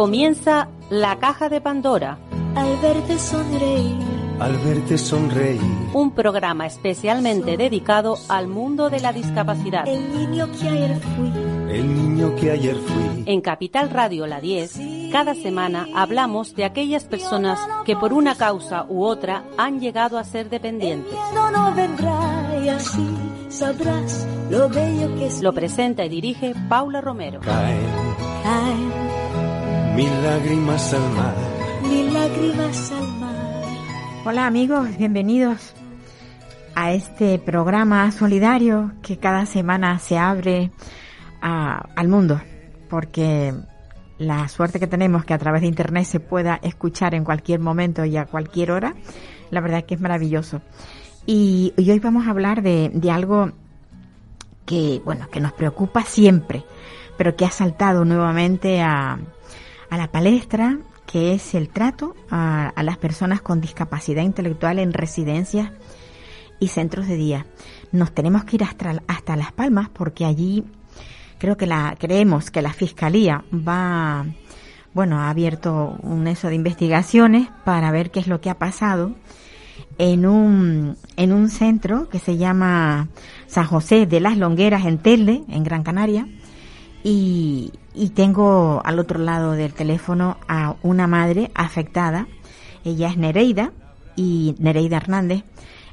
Comienza la caja de Pandora. Al verte sonreír. Al verte sonreír. Un programa especialmente dedicado al mundo de la discapacidad. El niño que ayer fui. El niño que ayer fui. En Capital Radio La 10, cada semana hablamos de aquellas personas que por una causa u otra han llegado a ser dependientes. El no vendrá y así sabrás lo bello que es. Lo presenta y dirige Paula Romero. Caen Caen mil lágrimas al mar. mil lágrimas al mar. Hola amigos, bienvenidos a este programa solidario que cada semana se abre a- al mundo, porque la suerte que tenemos que a través de internet se pueda escuchar en cualquier momento y a cualquier hora, la verdad que es maravilloso. Y, y hoy vamos a hablar de, de algo que, bueno, que nos preocupa siempre, pero que ha saltado nuevamente a, a la palestra, que es el trato a, a las personas con discapacidad intelectual en residencias y centros de día. Nos tenemos que ir hasta, hasta Las Palmas porque allí creo que la creemos que la fiscalía va bueno ha abierto un eso de investigaciones para ver qué es lo que ha pasado en un en un centro que se llama San José de las Longueras en Telde en Gran Canaria y, y tengo al otro lado del teléfono a una madre afectada ella es Nereida y Nereida Hernández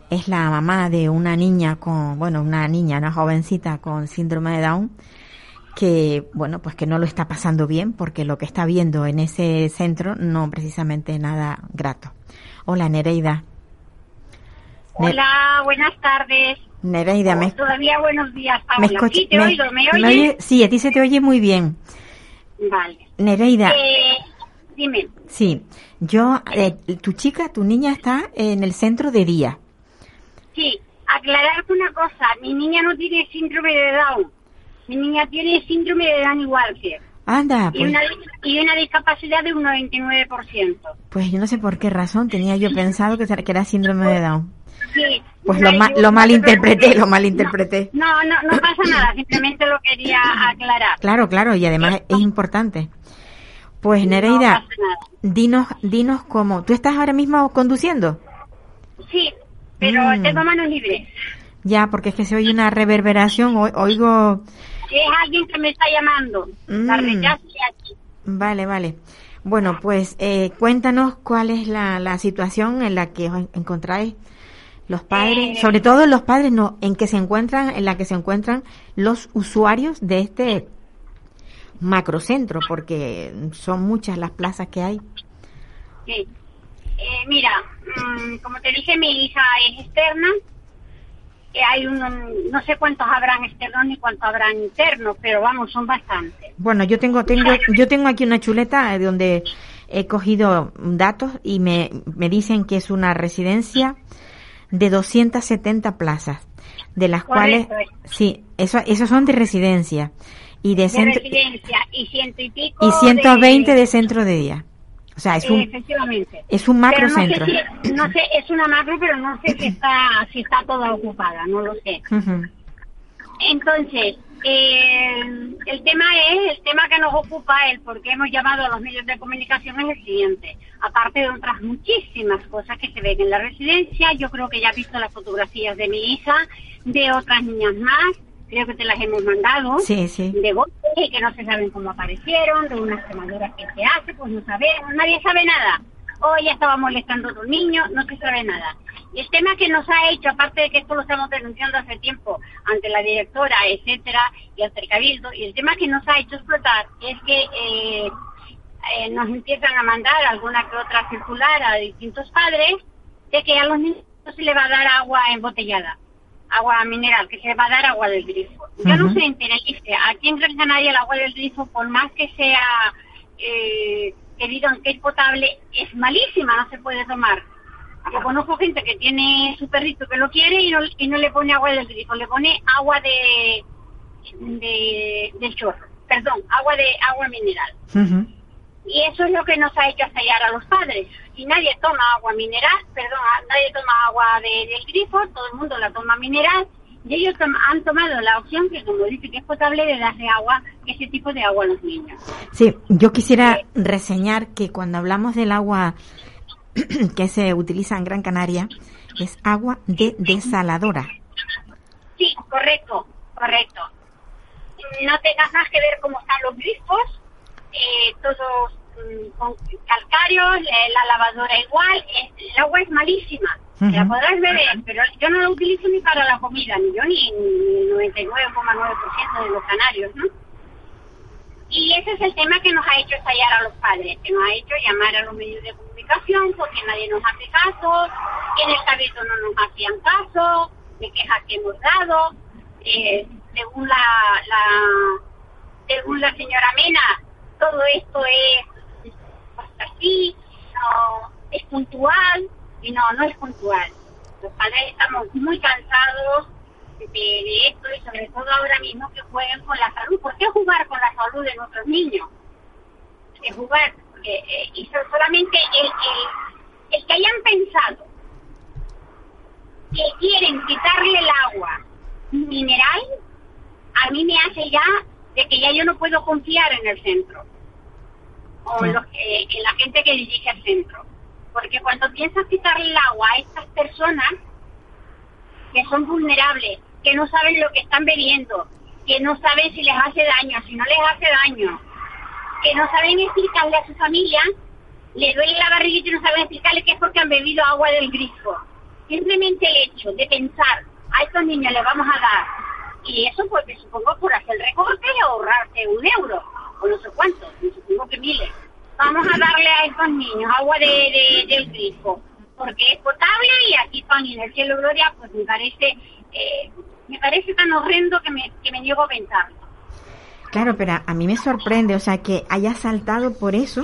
es la mamá de una niña con, bueno, una niña, una jovencita con síndrome de Down, que, bueno, pues que no lo está pasando bien porque lo que está viendo en ese centro no precisamente nada grato. Hola Nereida. Ne- Hola, buenas tardes. Nereida, me, Todavía buenos días, me Paula. escucha- Sí, te me- oigo, ¿me me oyes? oye? Sí, a ti se te oye muy bien. Vale. Nereida, Eh, dime. sí, yo, eh, tu chica, tu niña está en el centro de día. Sí, aclarar una cosa. Mi niña no tiene síndrome de Down. Mi niña tiene síndrome de Danny Walker. Anda, Y pues, una, y una discapacidad de un 99%. pues yo no sé por qué razón tenía yo pensado que era síndrome de Down. Sí. Pues lo, ma- lo malinterpreté, lo malinterpreté. No, no, no pasa nada. Simplemente lo quería aclarar. Claro, claro, y además es importante. Pues Nereida, dinos, dinos cómo. ¿Tú estás ahora mismo conduciendo? Sí, pero Mm. tengo manos libres. Ya, porque es que se oye una reverberación, o- oigo... Es alguien que me está llamando. La Mm. aquí. Vale, vale. Bueno, pues eh, cuéntanos cuál es la, la situación en la que os en- encontráis los padres, Eh. sobre todo los padres, no, en que se encuentran, en la que se encuentran los usuarios de este macrocentro, porque son muchas las plazas que hay. Sí. Eh, mira, mm, como te dije, mi hija es externa. Eh, hay un, no sé cuántos habrán externos ni cuántos habrán internos, pero vamos, son bastantes. Bueno, yo tengo, tengo, yo tengo aquí una chuleta eh, donde he cogido datos y me, me dicen que es una residencia de 270 plazas, de las Correcto. cuales, sí, eso, esos son de residencia y de, De centro, residencia y ciento y pico. y 120 de centro de día. O sea, es un, efectivamente. es un Pero no sé macrocentro. si- No sé, es una macro, pero no sé si está, si está toda ocupada, no lo sé. Entonces, eh, el tema es, el tema que nos ocupa, el por qué hemos llamado a los medios de comunicación es el siguiente. Aparte de otras muchísimas cosas que se ven en la residencia, yo creo que ya has visto las fotografías de mi hija, de otras niñas más, creo que te las hemos mandado, Sí, sí. de golpes y que no se saben cómo aparecieron, de unas quemaduras que se hace, pues no sabemos, nadie sabe nada. O ya estaba molestando a otro niño, no se sabe nada. Y el tema que nos ha hecho, aparte de que esto lo estamos denunciando hace tiempo ante la directora, etcétera, y ante el cabildo, y el tema que nos ha hecho explotar es que eh, eh, nos empiezan a mandar alguna que otra circular a distintos padres de que a los niños se le va a dar agua embotellada, agua mineral, que se le va a dar agua del grifo. Yo no sé en Tenerife, aquí en Gran Canaria el agua del grifo, por más que sea eh, que digan que es potable, es malísima, no se puede tomar. Yo conozco gente que tiene su perrito que lo quiere y no, y no le pone agua del grifo, le pone agua de, de del chorro, perdón, agua de agua mineral. Y eso es lo que nos ha hecho estallar a los padres. Y nadie toma agua mineral, perdón, a- nadie toma agua de- del grifo, todo el mundo la toma mineral. Y ellos han tomado la opción que, como dice que es potable, de darle agua, ese tipo de agua a los niños. Sí, yo quisiera reseñar que cuando hablamos del agua que se utiliza en Gran Canaria, es agua de desaladora. Sí, correcto, correcto. No tengas más que ver cómo están los grifos, eh, todos con calcáreos, eh, la lavadora igual, eh, el agua es malísima. La podrás beber, pero yo no la utilizo ni para la comida, ni yo ni el 99,9% de los canarios, ¿no? Y ese es el tema que nos ha hecho estallar a los padres, que nos ha hecho llamar a los medios de comunicación porque nadie nos hace caso, que en el cabildo no nos hacían caso, de quejas que hemos dado. Eh, según la, la según la señora Mena, todo esto es así, no es puntual y no, no es puntual. Los padres estamos muy cansados de, esto y sobre todo ahora mismo que jueguen con la salud. ¿Por qué jugar con la salud de nuestros niños? Que jugar, porque, eh, y so- solamente el, el que hayan pensado que quieren quitarle el agua mineral, a mí me hace ya de que ya yo no puedo confiar en el centro o los que- en la gente que dirige el centro. Porque cuando piensas quitarle el agua a estas personas que son vulnerables, que no saben lo que están bebiendo, que no saben si les hace daño, si no les hace daño, que no saben explicarle a su familia, le duele la barriguita y no saben explicarle que es porque han bebido agua del grifo. Simplemente el hecho de pensar, a estos niños les vamos a dar, y eso pues me supongo por hacer recorte y ahorrarse un euro, o no sé cuánto, me supongo que miles. Vamos a darle a estos niños agua de, de- del grifo, porque es potable y aquí y en el cielo gloria, pues me parece, eh, me parece tan horrendo que me, que me niego a. Claro, pero a- mí me sorprende, o sea, que haya saltado por eso,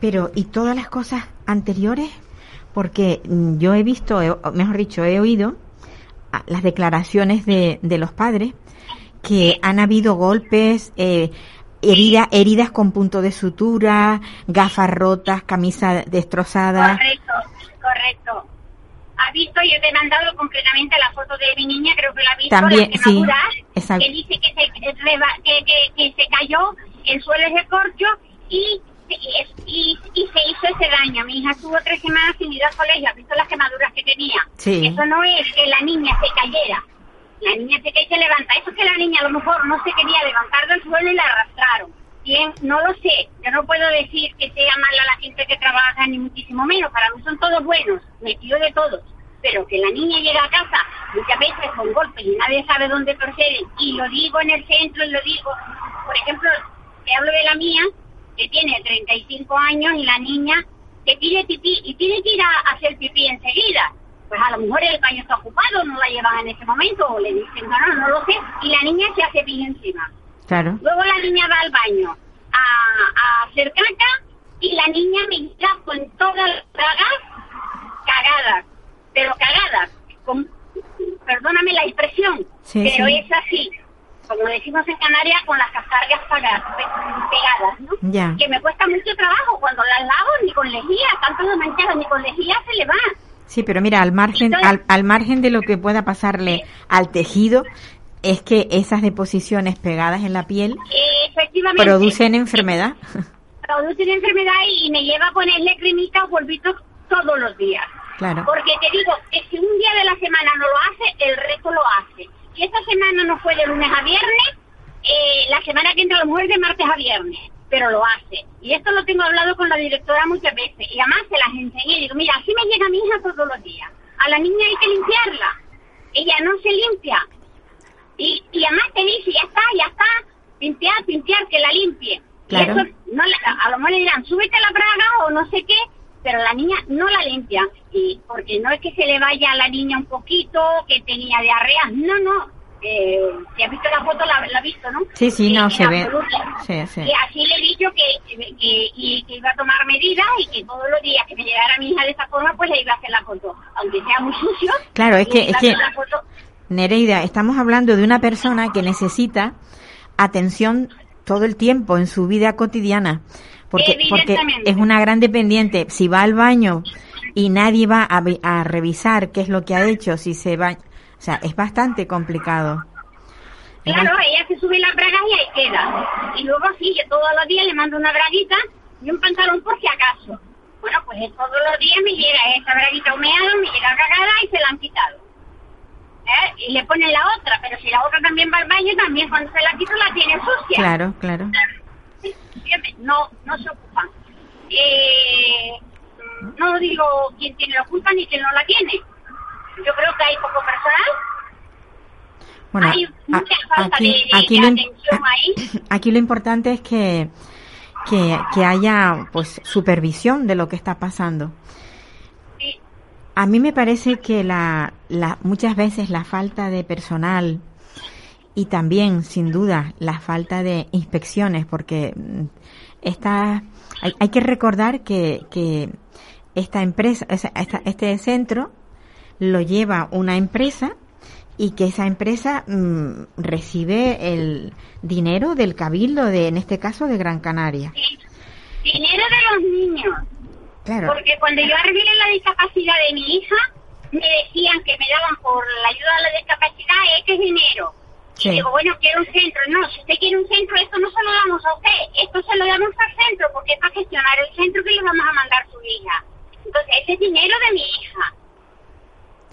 pero ¿y todas las cosas anteriores? Porque mm, yo he visto, mejor dicho, he oído las declaraciones de, de los padres que han habido golpes, eh, herida- heridas con punto de sutura, gafas rotas, camisa destrozada. Correcto, correcto. ¿Has visto? Yo te he mandado concretamente la foto de mi niña, creo que la has visto, También, las sí, exacto. que dice que se, reba- que, que, que se cayó, el suelo es de corcho y, y, y se hizo ese daño. Mi hija estuvo tres semanas sin ir al colegio, ¿has visto las quemaduras que tenía? Sí. Eso no es que la niña se cayera. La niña se cae y se levanta. Eso es que la niña a lo mejor no se quería levantar del suelo y la arrastraron. Bien, no lo sé. Yo no puedo decir que sea mala la gente que trabaja, ni muchísimo menos. Para mí son todos buenos. Me fío de todos. Pero que la niña llega a casa muchas veces con golpes y nadie sabe dónde proceden. Y lo digo en el centro y lo digo. Por ejemplo, te hablo de la mía, que tiene 35 años y la niña que pide pipí y tiene que ir a hacer pipí enseguida. Pues a lo mejor el baño está ocupado, no la llevan en ese momento, o le dicen, no, no, no lo sé, y la niña se hace pipí encima. Claro. Luego la niña va al baño a, a hacer caca y la niña me mira con todas las bragas cagadas, pero cagadas, con, perdóname la expresión, Sí, pero sí. es así, como decimos en Canarias, con las cascargas pegadas, ¿no? Ya. Que me cuesta mucho trabajo cuando las lavo ni con lejía, tanto de manchada ni con lejía se le va. Sí, pero mira, al margen, al, al margen de lo que pueda pasarle al tejido, es que esas deposiciones pegadas en la piel producen enfermedad. produce una enfermedad y, me lleva a ponerle cremita o polvito todos los días. Claro. Porque te digo que si un día de la semana no lo hace, el resto lo hace. Si esta semana no fue de lunes a viernes, eh, la semana que entra lo es de martes a viernes, pero lo hace. Y esto lo tengo hablado con la directora muchas veces. Y además se las enseñé. Digo, mira, así me llega mi hija todos los días. A la niña hay que limpiarla. Ella no se limpia. Y, y además te dice, ya está, ya está, limpiar, limpiar, que la limpie. Claro. Y eso, no, la- a lo mejor le dirán, súbete la braga o no sé qué, pero la niña no la limpia. Y porque no es que se le vaya a la niña un poquito, que tenía diarrea, no, no. Eh, si has visto la foto, la, la has visto, ¿no? Sí, sí, no, se ve. Sí, sí. Y así le he dicho que, que, y, que iba a tomar medidas y que todos los días que me llegara mi hija de esa forma, pues le iba a hacer la foto. Aunque sea muy sucio. Claro, es que- es que- foto. Nereida, estamos hablando de una persona que necesita atención todo el tiempo en su vida cotidiana. Porque, porque es una gran dependiente. Si va al baño y nadie va a, a revisar qué es lo que ha hecho, si se va O sea, es bastante complicado. Claro, ella se sube la braga y ahí queda. Y luego sí, yo todos los días le mando una braguita y un pantalón por si acaso. Bueno, pues todos los días me llega esa braguita humeada, me llega cagada y se la han quitado. ¿Eh? Y le ponen la otra, pero si la otra también va al baño, también cuando se la quito la tiene sucia. Claro, claro. Sí, no, no se ocupan. Eh, no digo quién tiene la culpa ni quién no la tiene. Yo creo que hay poco personal. Bueno, Hay mucha falta aquí, de- de- aquí de lo, atención ahí. aquí lo importante es que, que, que haya pues supervisión de lo que está pasando. Sí, A mí me parece que la, la, muchas veces la falta de personal y también, sin duda, la falta de inspecciones, porque mm, esta, hay, hay que recordar que, que esta empresa, esa- esta- este centro lo lleva una empresa y que esa empresa mm, recibe el dinero del cabildo de, en este caso, de Gran Canaria. sí. Dinero de los niños. Claro. Porque cuando yo arreglé la discapacidad de mi hija, me decían que me daban por la ayuda a la discapacidad X dinero. Sí. Y digo, bueno, quiero un centro. No, si usted quiere un centro, esto no se lo damos a usted. Esto se lo damos al centro, porque es para gestionar el centro que le vamos a mandar a su hija. Entonces, ese es dinero de mi hija.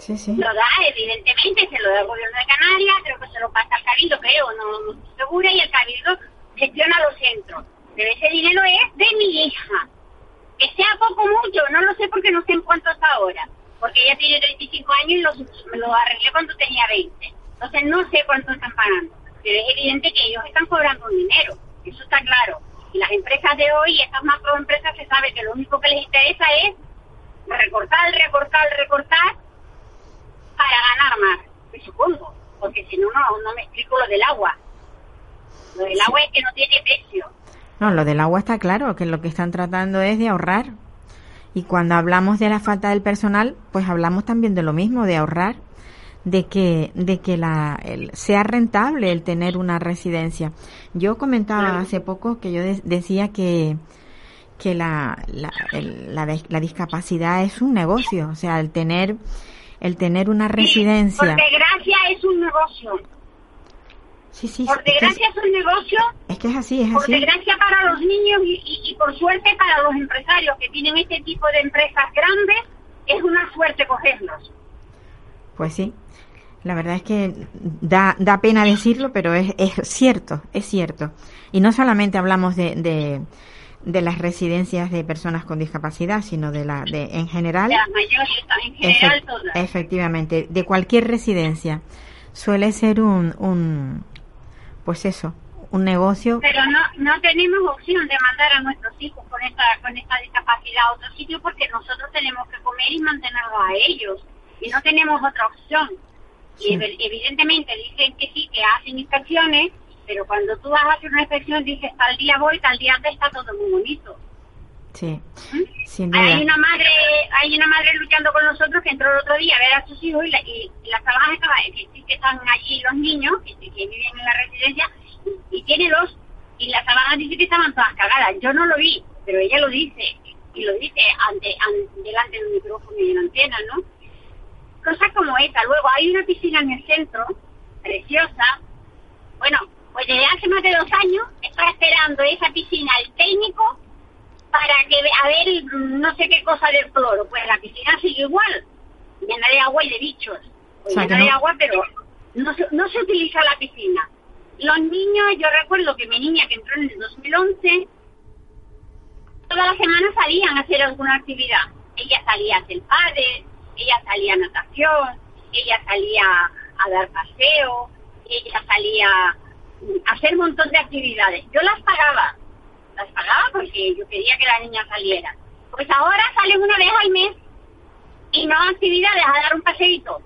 Sí, sí. Lo da, evidentemente, se lo da el gobierno de Canarias, creo que se lo pasa al cabildo, creo, no, no estoy segura, y el cabildo gestiona los centros. Pero ese dinero es de mi hija. Que sea poco o mucho, no lo sé porque no sé en cuánto está ahora. Porque ella tiene 35 años y lo, me lo arreglé cuando tenía 20. Entonces no sé cuánto están pagando. Pero es evidente que ellos están cobrando dinero. Eso está claro. Y las empresas de hoy, estas macroempresas, se sabe que lo único que les interesa es recortar, recortar, recortar para ganar más, me supongo. Porque si no, no, no me explico lo del agua. Lo del agua es que no tiene precio. No, lo del agua está claro, que lo que están tratando es de ahorrar. Y cuando hablamos de la falta del personal, pues hablamos también de lo mismo, de ahorrar, de que, de que la, el- sea rentable el tener una residencia. Yo comentaba hace poco que yo de- decía que, que la, la, el- la, la discapacidad es un negocio, o sea, el tener, el tener una residencia. Por desgracia es un negocio. Sí, sí, Por es, desgracia es un negocio. es que es así, es Por así. desgracia para los niños y, y- y por suerte para los empresarios que tienen este tipo de empresas grandes, es una suerte cogerlos. Pues sí, la verdad es que da, da pena decirlo, pero es, es cierto, es cierto. Y no solamente hablamos de, de, de las residencias de personas con discapacidad, sino de la de en general. De las mayores, en general Efe- todas. efectivamente, de cualquier residencia. Suele ser un, un, pues eso, un negocio. Pero no, no tenemos opción de mandar a nuestros hijos con esta, con esta discapacidad a otro sitio porque nosotros tenemos que comer y mantenerlos a ellos. Y no tenemos otra opción. Sí. Y ev- evidentemente dicen que sí, que hacen inspecciones, pero cuando tú vas a hacer una inspección dices tal día voy, tal día te está todo muy bonito. Sí, ¿Mm? sin duda. Hay una madre, hay una madre luchando con nosotros que entró el otro día a ver a sus hijos y, la, y, y las trabajas estaba, que, sí que están allí los niños que, que viven en la residencia y, y tiene dos y las sábanas dice que estaban todas cagadas. Yo no lo vi, pero ella lo dice y lo dice ante, ante delante del micrófono y de la antena, ¿no? Cosas como esa. Luego hay una piscina en el centro, preciosa. Bueno, pues desde hace más de dos años está esperando esa piscina el técnico para que a ver mm, no sé qué cosa del cloro. Pues la piscina sigue igual, llena de agua y de bichos. Pues O sea, llena de agua, pero no se, no se utiliza la piscina. Los niños, yo recuerdo que mi niña que entró en el 2011, todas las semanas salían a hacer alguna actividad. Ella salía a hacer padre, ella salía a natación, ella salía a dar paseo, ella salía hacer un montón de actividades. Yo las pagaba, las pagaba porque yo quería que la niña saliera. Pues ahora salen una vez al mes y no actividades, a dar un paseíto.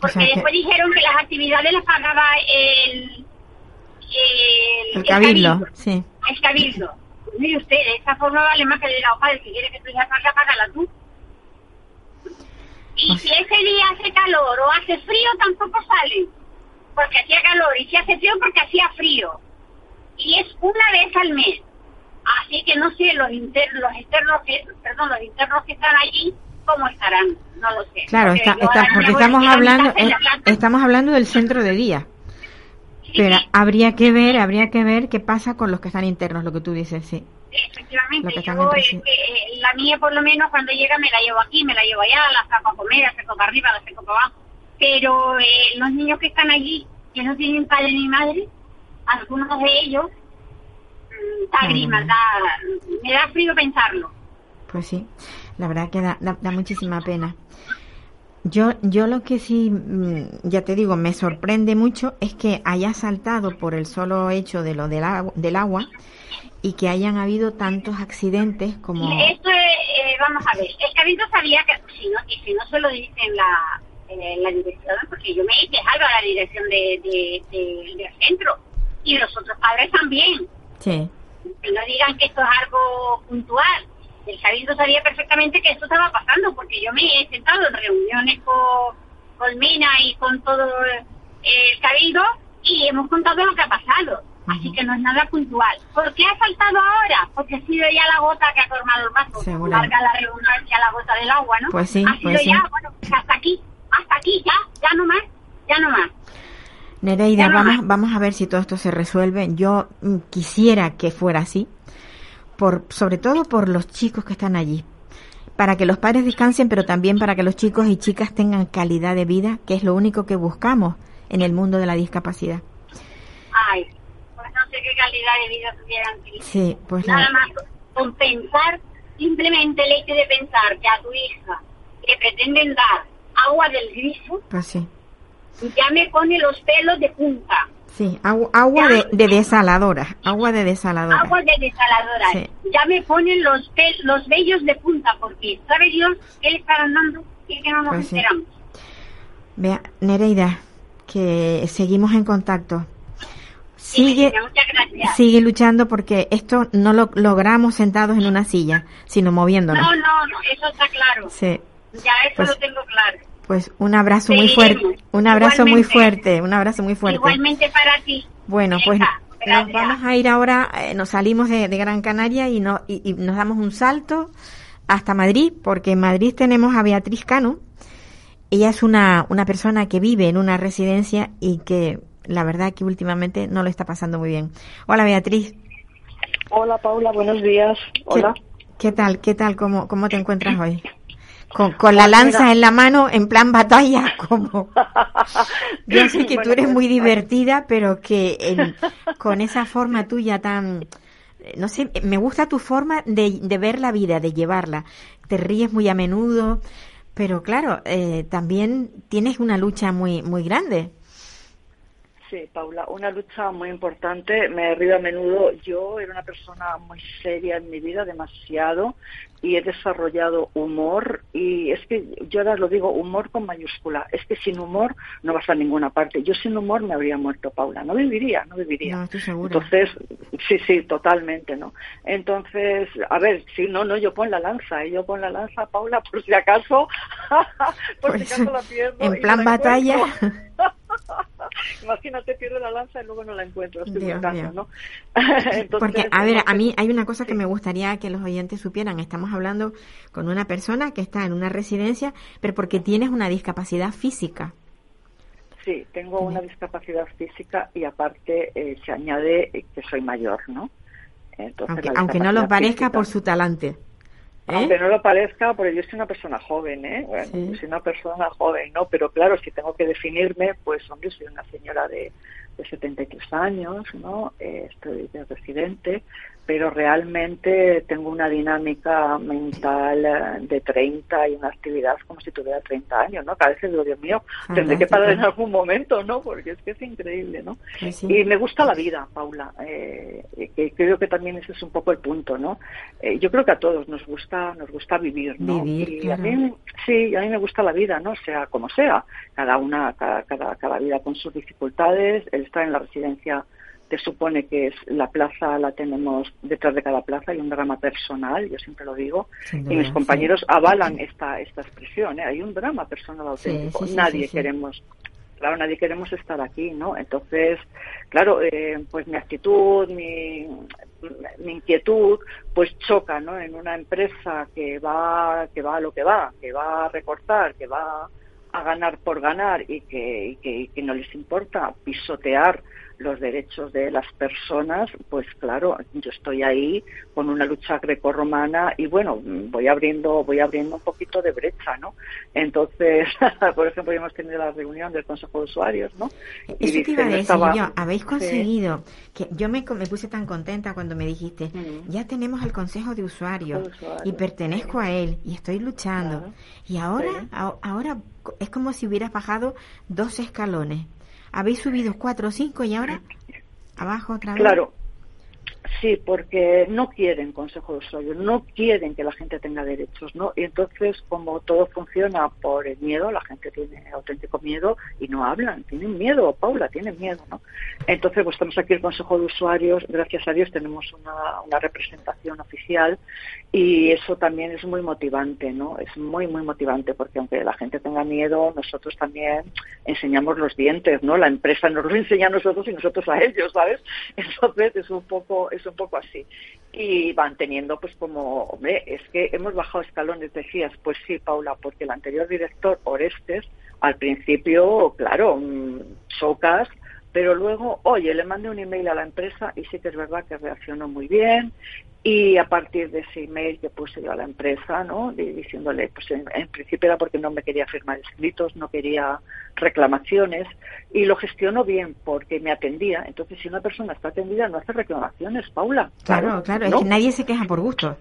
Porque sea que- después dijeron que las actividades las pagaba el, el, El cabildo, sí. el cabildo. Pues mire usted, de esa forma vale más que le diga, padre, si quiere que tu hija salga, págala tú. Y Pues- si ese día hace calor o hace frío, tampoco salen. Porque hacía calor. Y si hace frío, porque hacía frío. Y es una vez al mes. Así que no sé, los internos, los externos que, perdón, los internos que están allí, cómo estarán, no lo sé. Claro, Porque está, está- porque estamos hablando, eh, casa. estamos hablando del centro de día. Sí, Pero sí, habría que ver, habría que ver qué pasa con los que están internos, lo que tú dices, sí. efectivamente, yo, entre eh, sí. eh, la mía por lo menos cuando llega me la llevo aquí, me la llevo allá, la saco a comer, la saco para arriba, la saco para abajo. Pero eh, los niños que están allí, que no tienen padre ni madre, algunos de ellos, mm, da Ay, grima, ay. da, me da frío pensarlo. Pues sí, la verdad que da, da, da muchísima pena. Yo, yo lo que sí, mm, ya te digo, me sorprende mucho es que haya saltado por el solo hecho de lo del agua, del agua y que hayan habido tantos accidentes como... Esto es, eh, vamos a ver, el cabildo sabía que, si no, y si no se lo dicen la, eh, la dirección, porque yo me he quejado a la dirección de, de- de- del centro, y los otros padres también, Sí, que no digan que esto es algo puntual. El cabildo sabía perfectamente que esto estaba pasando, porque yo me he sentado en reuniones con, con Mina y con todo el cabildo, y hemos contado lo que ha pasado. Así que no es nada puntual. ¿Por qué ha saltado ahora? Porque ha sido ya la gota que ha formado el vaso. Marca la redundancia la gota del agua, ¿no? Pues sí, Ha sido pues sí. ya, bueno, pues hasta aquí, hasta aquí, ya, ya no más, ya no más. Nereida, no vamos, más. vamos a ver si todo esto se resuelve. Yo mm, quisiera que fuera así, por, sobre todo por los chicos que están allí, para que los padres descansen, pero también para que los chicos y chicas tengan calidad de vida, que es lo único que buscamos en el mundo de la discapacidad. Ay, pues no sé qué calidad de vida tuvieran. Sí, pues Nada la- más con pensar, simplemente el hecho de pensar que a tu hija le pretenden dar agua del grifo, pues sí. ya me pone los pelos de punta. Sí, agua, agua de, de desaladora, agua de desaladora. Agua de desaladora. Sí. Ya me ponen los pel- los vellos de punta, porque sabe Dios qué le estarán dando y que no nos Pues sí. Vea, Nereida, que seguimos en contacto. Sigue, sigue luchando porque esto no lo logramos sentados en una silla, sino moviéndonos. No, no, no, eso está claro. Sí, Ya eso Pues- lo tengo claro. pues un abrazo muy fuerte, un abrazo muy fuerte, un abrazo muy fuerte. Igualmente para ti. Bueno, pues nos vamos a ir ahora, eh, nos salimos de, de Gran Canaria y, no, y, y nos damos un salto hasta Madrid, porque en Madrid tenemos a Beatriz Cano. Ella es una, una persona que vive en una residencia y que la verdad que últimamente no lo está pasando muy bien. Hola Beatriz, Hola Paula, buenos días. ¿qué, Hola. qué tal? ¿Qué tal? ¿Cómo, cómo te encuentras hoy? Con, con la lanza mira. en la mano en plan batalla, como... Yo sé que tú eres pues, muy divertida, pero que en- con esa forma tuya tan... eh, No sé, me gusta tu forma de, de ver la vida, de llevarla. Te ríes muy a menudo, pero claro, eh, también tienes una lucha muy, muy grande. Sí, Paula, una lucha muy importante. Me río a menudo. Yo era una persona muy seria en mi vida, demasiado, y he desarrollado humor. Y es que yo ahora lo digo, humor con mayúscula. Es que sin humor no vas a ninguna parte. Yo sin humor me habría muerto, Paula. No viviría, no viviría. No, estoy. Entonces, sí, sí, totalmente, ¿no? Entonces, a ver, sí, no, no, yo pon la lanza, ¿eh? yo pon la lanza, Paula, por si acaso, por Pues, si acaso la pierdo. en y plan batalla. Imagínate, pierdo la lanza y luego no la encuentro, estoy Dios buscando. ¿no? Entonces, Porque, a ver, a mí hay una cosa que sí. me gustaría que los oyentes supieran. Estamos hablando con una persona que está en una residencia, pero porque tienes una discapacidad física. Sí, tengo una discapacidad física y aparte eh, se añade eh, que soy mayor, ¿no? Entonces, Aunque, aunque no lo parezca física- por su talante. ¿Eh? Aunque no lo parezca, porque yo soy una persona joven, ¿eh? Bueno, Sí. soy una persona joven, ¿no? Pero claro, si tengo que definirme, pues, hombre, soy una señora de, de 73 años, ¿no? Eh, estoy de residente, pero realmente tengo una dinámica mental eh, de 30 y una actividad como si tuviera 30 años, ¿no? Que a veces digo, Dios mío, tendré que parar en algún momento, ¿no? Porque es que es increíble, ¿no? Sí. Y me gusta la vida, Paula. Eh, creo que también ese es un poco el punto, ¿no? Eh, yo creo que a todos nos gusta, nos gusta vivir, ¿no? Vivir, y claro. a mí, sí, a mí me gusta la vida, ¿no? Sea como sea, cada una, cada, cada, cada vida con sus dificultades. El estar en la residencia te supone que es la plaza, la tenemos detrás de cada plaza, hay un drama personal, yo siempre lo digo, y mis sí. compañeros avalan esta, esta expresión, ¿eh? hay un drama personal auténtico. sí, sí, Nadie queremos claro, nadie queremos estar aquí, ¿no? Entonces, claro, eh, pues mi actitud, mi, mi inquietud pues choca ¿no? en una empresa que va que va a lo que va que va a recortar que va a ganar por ganar y que, y que, y que no les importa pisotear los derechos de las personas, pues claro, yo estoy ahí con una lucha grecorromana y bueno, voy abriendo, voy abriendo un poquito de brecha, ¿no? Entonces, por ejemplo, hemos tenido la reunión del Consejo de Usuarios, ¿no? Y Eso te iba a decir yo, habéis conseguido, que yo me, me, puse tan contenta cuando me dijiste, mm. ya tenemos el Consejo de Usuarios, y pertenezco a él y estoy luchando. Y ahora, ahora es como si hubieras bajado dos escalones habéis subido cuatro o cinco y ahora abajo otra vez. Claro, Sí, porque no quieren consejo de usuario, no quieren que la gente tenga derechos, ¿no? Y entonces, como todo funciona por el miedo, la gente tiene auténtico miedo y no hablan, tienen miedo, Paula, tienen miedo, ¿no? Entonces, pues estamos aquí el consejo de usuarios, gracias a Dios tenemos una, representación oficial y eso también es muy motivante, ¿no? Es muy, muy motivante porque aunque la gente tenga miedo, nosotros también enseñamos los dientes, ¿no? La empresa nos lo enseña a nosotros y nosotros a ellos, ¿sabes? Entonces, es un poco es un poco así. Y van teniendo, pues como, hombre, es que hemos bajado escalones, decías, pues sí, Paula, porque el anterior director, Orestes, al principio, claro, chocas, pero luego, oye, le mandé un email a la empresa y sí que es verdad que reaccionó muy bien y a partir de ese email que puse yo a la empresa, ¿no? diciéndole, pues en, principio era porque no me quería firmar escritos, no quería reclamaciones, y lo gestionó bien porque me atendía. Entonces, si una persona está atendida, no hace reclamaciones, Paula. Claro, claro, es que nadie se queja por gusto.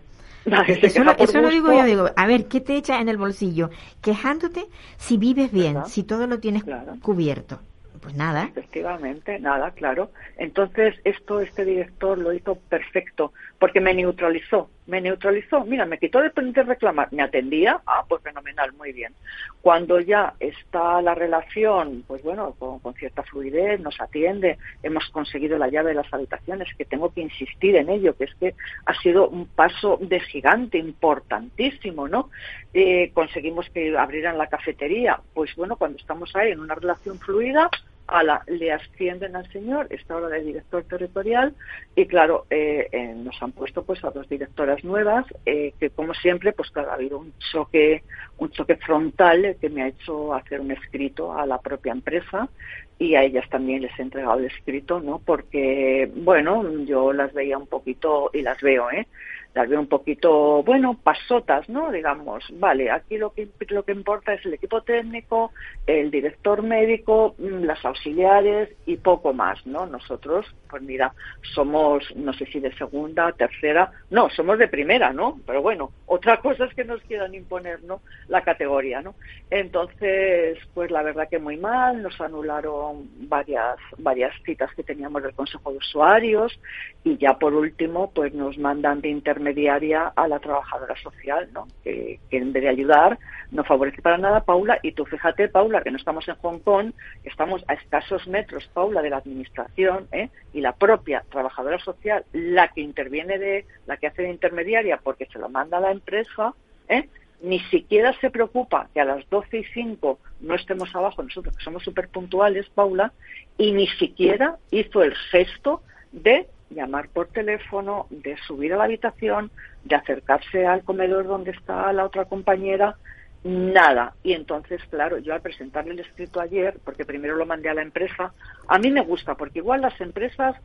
eso, lo, digo yo, digo, a ver, ¿qué te echa en el bolsillo? Quejándote si vives bien, si todo lo tienes cubierto. Pues nada. Efectivamente, nada, claro. Entonces, esto este director lo hizo perfecto, porque me neutralizó, me neutralizó. Mira, me quitó de, de reclamar, me atendía, ah, pues fenomenal, muy bien. Cuando ya está la relación, pues bueno, con, con cierta fluidez, nos atiende, hemos conseguido la llave de las habitaciones, que tengo que insistir en ello, que es que ha sido un paso de gigante, importantísimo, ¿no? Eh, conseguimos que abrieran la cafetería, pues bueno, cuando estamos ahí en una relación fluida, a la, le ascienden al señor, está ahora de director territorial y claro, eh, eh, nos han puesto pues a dos directoras nuevas eh, que como siempre pues claro, ha habido un choque, un choque frontal que me ha hecho hacer un escrito a la propia empresa y a ellas también les he entregado el escrito, ¿no? Porque, bueno, yo las veía un poquito y las veo, ¿eh? Las veo un poquito, bueno, pasotas, ¿no? Digamos, vale, aquí lo que, lo que importa es el equipo técnico, el director médico, mm, las auxiliares y poco más, ¿no? Nosotros, pues mira, somos, no sé si de segunda, tercera, no, somos de primera, ¿no? Pero bueno, otra cosa es que nos quieran imponer, ¿no? La categoría, ¿no? Entonces, pues la verdad que muy mal, nos anularon varias, varias citas que teníamos del Consejo de Usuarios y ya por último, pues nos mandan de internet intermediaria a la trabajadora social, ¿no? Que, en vez de ayudar no favorece para nada Paula. Y tú fíjate, Paula, que no estamos en Hong Kong, estamos a escasos metros, Paula, de la administración ¿eh? y la propia trabajadora social, la que interviene de, la que hace de intermediaria porque se lo manda a la empresa, ¿eh? ni siquiera se preocupa que a las 12 y 5 no estemos abajo nosotros, que somos súper puntuales, Paula, y ni siquiera hizo el gesto de llamar por teléfono, de subir a la habitación, de acercarse al comedor donde está la otra compañera, nada. Y entonces, claro, yo al presentarle el escrito ayer, porque primero lo mandé a la empresa, a mí me gusta, porque igual las empresas,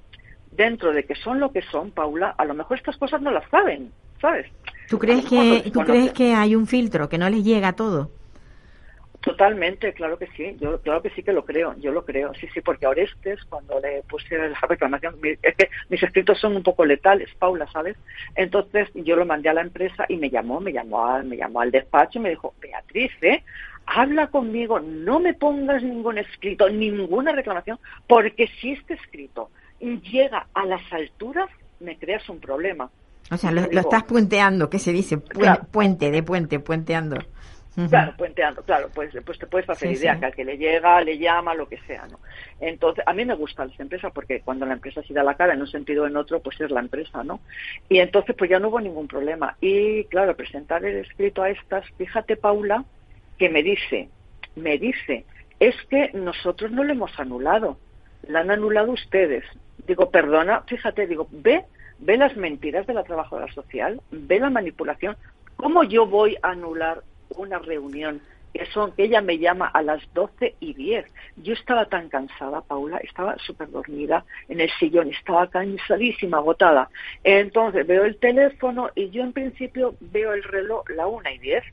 dentro de que son lo que son, Paula, a lo mejor estas cosas no las saben, ¿sabes? ¿Tú crees que, ¿tú crees que hay un filtro, que no les llega todo? Totalmente, claro que sí, yo claro que sí que lo creo, yo lo creo, sí, sí, porque a Orestes cuando le puse la reclamación, es que mis escritos son un poco letales, Paula, ¿sabes? Entonces yo lo mandé a la empresa y me llamó, me llamó, al, me llamó al despacho y me dijo, Beatriz, ¿eh? habla conmigo, no me pongas ningún escrito, ninguna reclamación, porque si este escrito llega a las alturas, me creas un problema. O sea, lo, estás puenteando, ¿qué se dice? Puente, de puente, puenteando. Claro, puenteando, claro, pues, pues te puedes hacer idea que al que le llega, le llama, lo que sea, ¿no? Entonces, a mí me gusta esa empresa porque cuando la empresa se da la cara en un sentido o en otro, pues es la empresa, ¿no? Y entonces, pues ya no hubo ningún problema. Y claro, presentar el escrito a estas, fíjate, Paula, que me dice, me dice, es que nosotros no lo hemos anulado, la han anulado ustedes. Digo, perdona, fíjate, digo, ve ve las mentiras de la trabajadora social, ve la manipulación. ¿Cómo yo voy a anular una reunión que son que ella me llama a las 12 y 10. Yo estaba tan cansada, Paula, estaba súper dormida en el sillón, estaba cansadísima, agotada. Entonces veo el teléfono y yo en principio veo el reloj la 1 y 10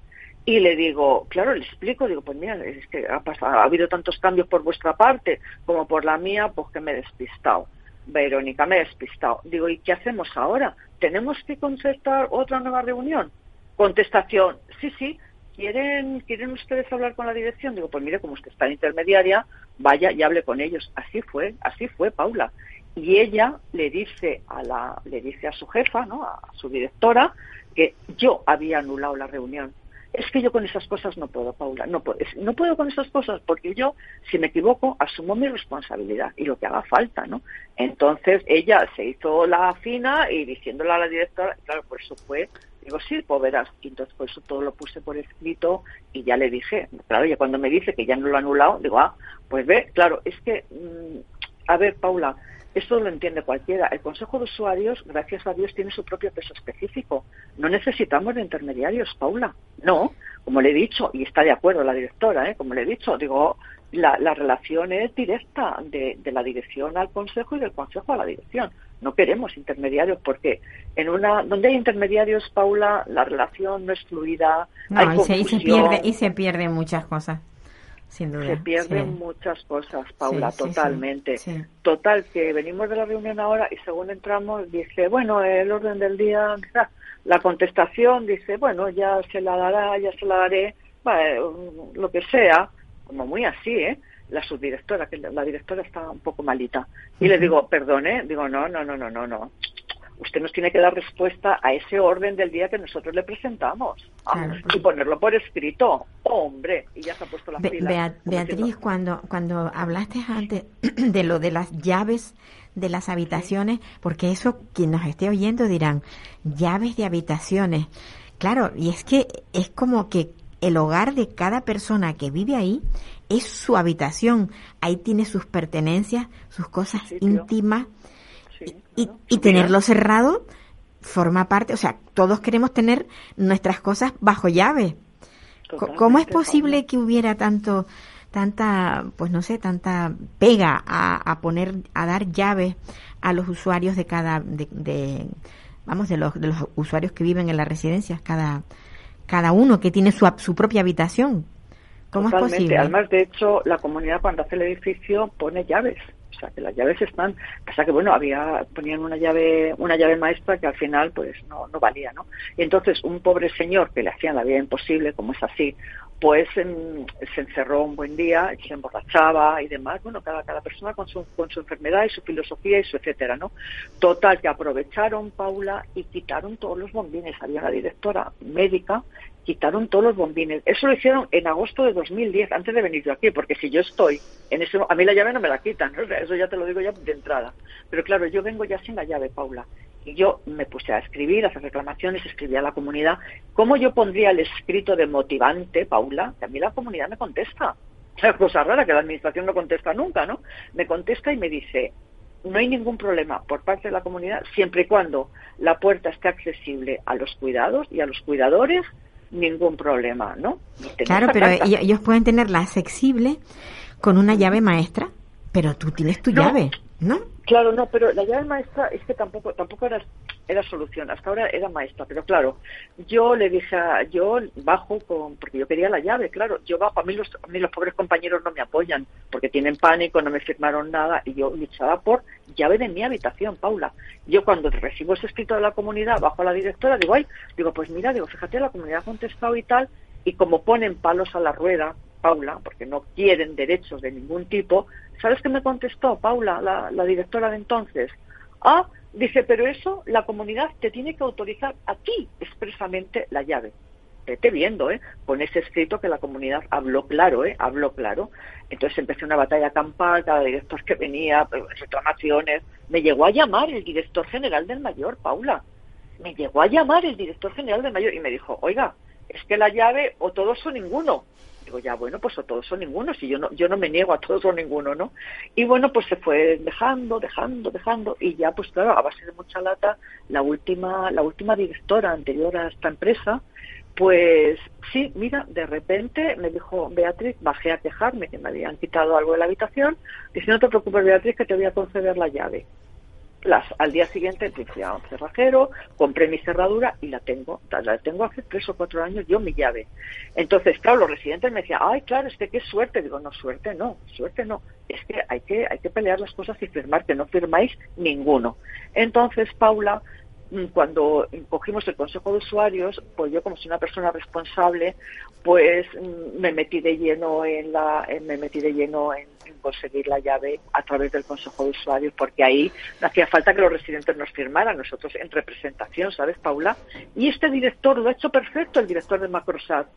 y le digo, claro, le explico, digo, pues mira, es que ha, pasado, ha habido tantos cambios por vuestra parte como por la mía, pues que me he despistado. Verónica, me he despistado. Digo, ¿y qué hacemos ahora? ¿Tenemos que concertar otra nueva reunión? Contestación, sí, sí, ¿quieren, ¿quieren ustedes hablar con la dirección? Digo, pues mire, como usted está en intermediaria, vaya y hable con ellos. Así fue, así fue, Paula. Y ella le dice a la, le dice a su jefa, ¿no? A su directora, que yo había anulado la reunión. Es que yo con esas cosas no puedo, Paula, no puedo, no puedo con esas cosas porque yo, si me equivoco, asumo mi responsabilidad y lo que haga falta, ¿no? Entonces ella se hizo la fina y diciéndole a la directora, claro, por eso fue Digo, sí, pues. Y entonces por eso todo lo puse por escrito y ya le dije, claro, ya cuando me dice que ya no lo ha anulado, digo, ah, pues ve, claro, es que, mm, a ver, Paula, esto lo entiende cualquiera. El Consejo de Usuarios, gracias a Dios, tiene su propio peso específico. No necesitamos de intermediarios, Paula. No, como le he dicho, y está de acuerdo la directora, ¿eh? como le he dicho, digo, la, la relación es directa de la dirección al Consejo y del Consejo a la dirección. No queremos intermediarios porque en una donde hay intermediarios, Paula, la relación no es fluida. hay y, se, y, se, pierde y se pierden muchas cosas. Sin duda. Se pierden muchas cosas, Paula, totalmente. Total, que venimos de la reunión ahora y según entramos dice, bueno, el orden del día, la contestación dice, bueno, ya se la dará, ya se la daré, lo que sea, como muy así, ¿eh? La subdirectora, que la directora está un poco malita. Y le digo, perdone, digo, no, no, no, no, no, no. Usted nos tiene que dar respuesta a ese orden del día que nosotros le presentamos. Ah, y ponerlo por escrito. hombre, y ya se ha puesto la fila. Beatriz, cuando, cuando hablaste antes de lo de las llaves de las habitaciones, porque eso quien nos esté oyendo dirán, llaves de habitaciones. Claro, y es que es como que el hogar de cada persona que vive ahí es su habitación. Ahí tiene sus pertenencias, sus cosas íntimas. y, tenerlo cerrado forma parte, o sea, todos queremos tener nuestras cosas bajo llave. ¿Cómo es posible que hubiera tanto, tanta, pues no sé, tanta pega a, poner, a dar llaves a los usuarios de cada, de, vamos, de los, de los usuarios que viven en las residencias, cada, cada uno que tiene su, su propia habitación? ¿Cómo es posible? Además, de hecho, la comunidad cuando hace el edificio pone llaves. O sea, que las llaves están, pasa que bueno, había, ponían una llave, una llave maestra que al final pues no, no valía, ¿no? Y entonces un pobre señor que le hacían la vida imposible, como es así, pues se encerró un buen día, se emborrachaba y demás, bueno, cada, cada persona con su, con su enfermedad y su filosofía y su etcétera, ¿no? Total, que aprovecharon, Paula, y quitaron todos los bombines. Había una directora médica quitaron todos los bombines. Eso lo hicieron en agosto de 2010, antes de venir yo aquí, porque si yo estoy en ese... A mí la llave no me la quitan, eso ya te lo digo ya de entrada. Pero claro, yo vengo ya sin la llave, Paula. Y yo me puse a escribir, a hacer reclamaciones, escribí a la comunidad. ¿Cómo yo pondría el escrito de motivante, Paula? Que a mí la comunidad me contesta. Es cosa rara que la administración no contesta nunca, ¿no? Me contesta y me dice, no hay ningún problema por parte de la comunidad siempre y cuando la puerta esté accesible a los cuidados y a los cuidadores ningún problema, ¿no? Claro, pero ellos pueden tenerla accesible con una llave maestra, pero tú tienes tu llave, ¿no? Claro, no, pero la llave maestra es que tampoco tampoco era, era solución. Hasta ahora era maestra, pero claro, yo le dije, a, yo bajo con, porque yo quería la llave, claro, yo bajo, a mí, los, a mí los pobres compañeros no me apoyan porque tienen pánico, no me firmaron nada y yo luchaba por llave de mi habitación, Paula. Yo cuando recibo ese escrito de la comunidad, bajo a la directora, digo, ay, digo, pues mira, digo, fíjate, la comunidad ha contestado y tal, y como ponen palos a la rueda, Paula, porque no quieren derechos de ningún tipo, ¿sabes qué me contestó Paula, la, directora de entonces? Ah, dice, pero eso la comunidad te tiene que autorizar a ti expresamente la llave. Vete viendo, ¿eh? Con ese escrito que la comunidad habló claro, ¿eh? Habló claro. Entonces empecé una batalla campal, cada director que venía, pues, reclamaciones. Me llegó a llamar el director general del mayor, Paula. Me llegó a llamar el director general del mayor y me dijo, oiga, es que la llave o todos o ninguno. Digo, ya, bueno, pues o todos o ninguno, si yo no, yo no me niego a todos o ninguno, ¿no? Y bueno, pues se fue dejando, dejando, dejando, y ya, pues claro, a base de mucha lata, la última, la última directora anterior a esta empresa, pues sí, mira, de repente me dijo Beatriz, bajé a quejarme que me habían quitado algo de la habitación, dice, no te preocupes Beatriz, que te voy a conceder la llave. Al día siguiente fui a un cerrajero, compré mi cerradura y la tengo, la tengo hace tres o cuatro años yo mi llave. Entonces, claro, los residentes me decían, ay, claro, es que qué suerte. Digo, no, suerte no, suerte no. Es que hay que, hay que pelear las cosas y firmar, que no firmáis ninguno. Entonces, Paula, cuando cogimos el consejo de usuarios, pues yo como soy una persona responsable, pues mm, me metí de lleno en la, me metí de lleno en conseguir la llave a través del Consejo de Usuarios, porque ahí hacía falta que los residentes nos firmaran, nosotros en representación, ¿sabes, Paula? Y este director lo ha hecho perfecto, el director de Macrosat.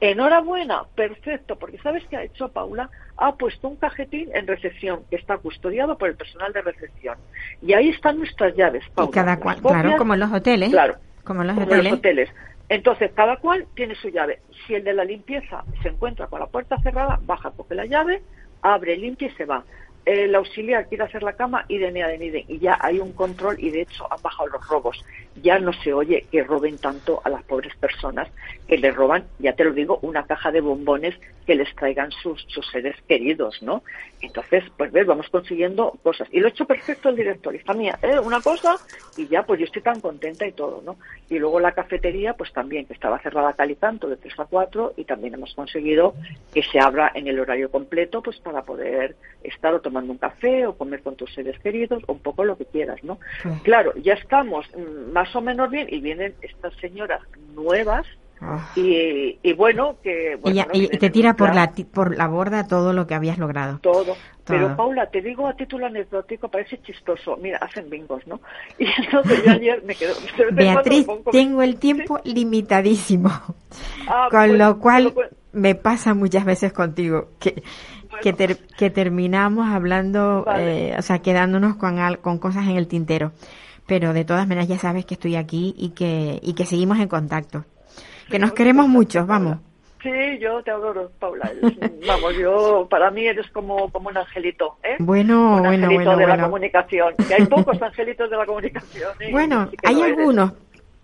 Enhorabuena, perfecto, porque ¿sabes qué ha hecho Paula? Ha puesto un cajetín en recepción que está custodiado por el personal de recepción. Y ahí están nuestras llaves, Paula. Y cada cual, claro, como en los hoteles. Claro, como en los como hoteles. los hoteles. Entonces, cada cual tiene su llave. Si el de la limpieza se encuentra con la puerta cerrada, baja, coge la llave, abre, limpia y se va. El auxiliar quiere hacer la cama y de de y ya hay un control y de hecho han bajado los robos. Ya no se oye que roben tanto a las pobres personas que le roban, ya te lo digo, una caja de bombones que les traigan sus, sus seres queridos, ¿no? Entonces, pues ves, vamos consiguiendo cosas. Y lo ha hecho perfecto el director, hija mía, ¿eh? una cosa y ya, pues yo estoy tan contenta y todo, ¿no? Y luego la cafetería, pues también, que estaba cerrada cal y canto de 3 a 4 y también hemos conseguido que se abra en el horario completo, pues para poder estar o tomando un café o comer con tus seres queridos o un poco lo que quieras, ¿no? Claro, ya estamos más o menos bien y vienen estas señoras nuevas Ah. y, y bueno, que... Bueno, Ella- ¿no? y te tira por la, por la borda todo lo que habías logrado. todo. Pero. Paula, te digo a título anecdótico, parece chistoso. Mira, hacen bingos, ¿no? Y entonces yo ayer me quedo... Beatriz, me tengo el tiempo limitadísimo, Ah, con pues, lo cual pues, me pasa muchas veces contigo que, que, ter- que terminamos hablando, Vale. eh, o sea, quedándonos con, al- con cosas en el tintero. Pero de todas maneras ya sabes que estoy aquí y que, y que seguimos en contacto. Que nos queremos mucho, vamos. Sí, yo te adoro, Paula. Vamos, yo, para mí eres como, como un angelito, ¿eh? Bueno, un bueno, angelito bueno, de la bueno. comunicación. Que hay pocos angelitos de la comunicación. ¿eh? Bueno, hay algunos,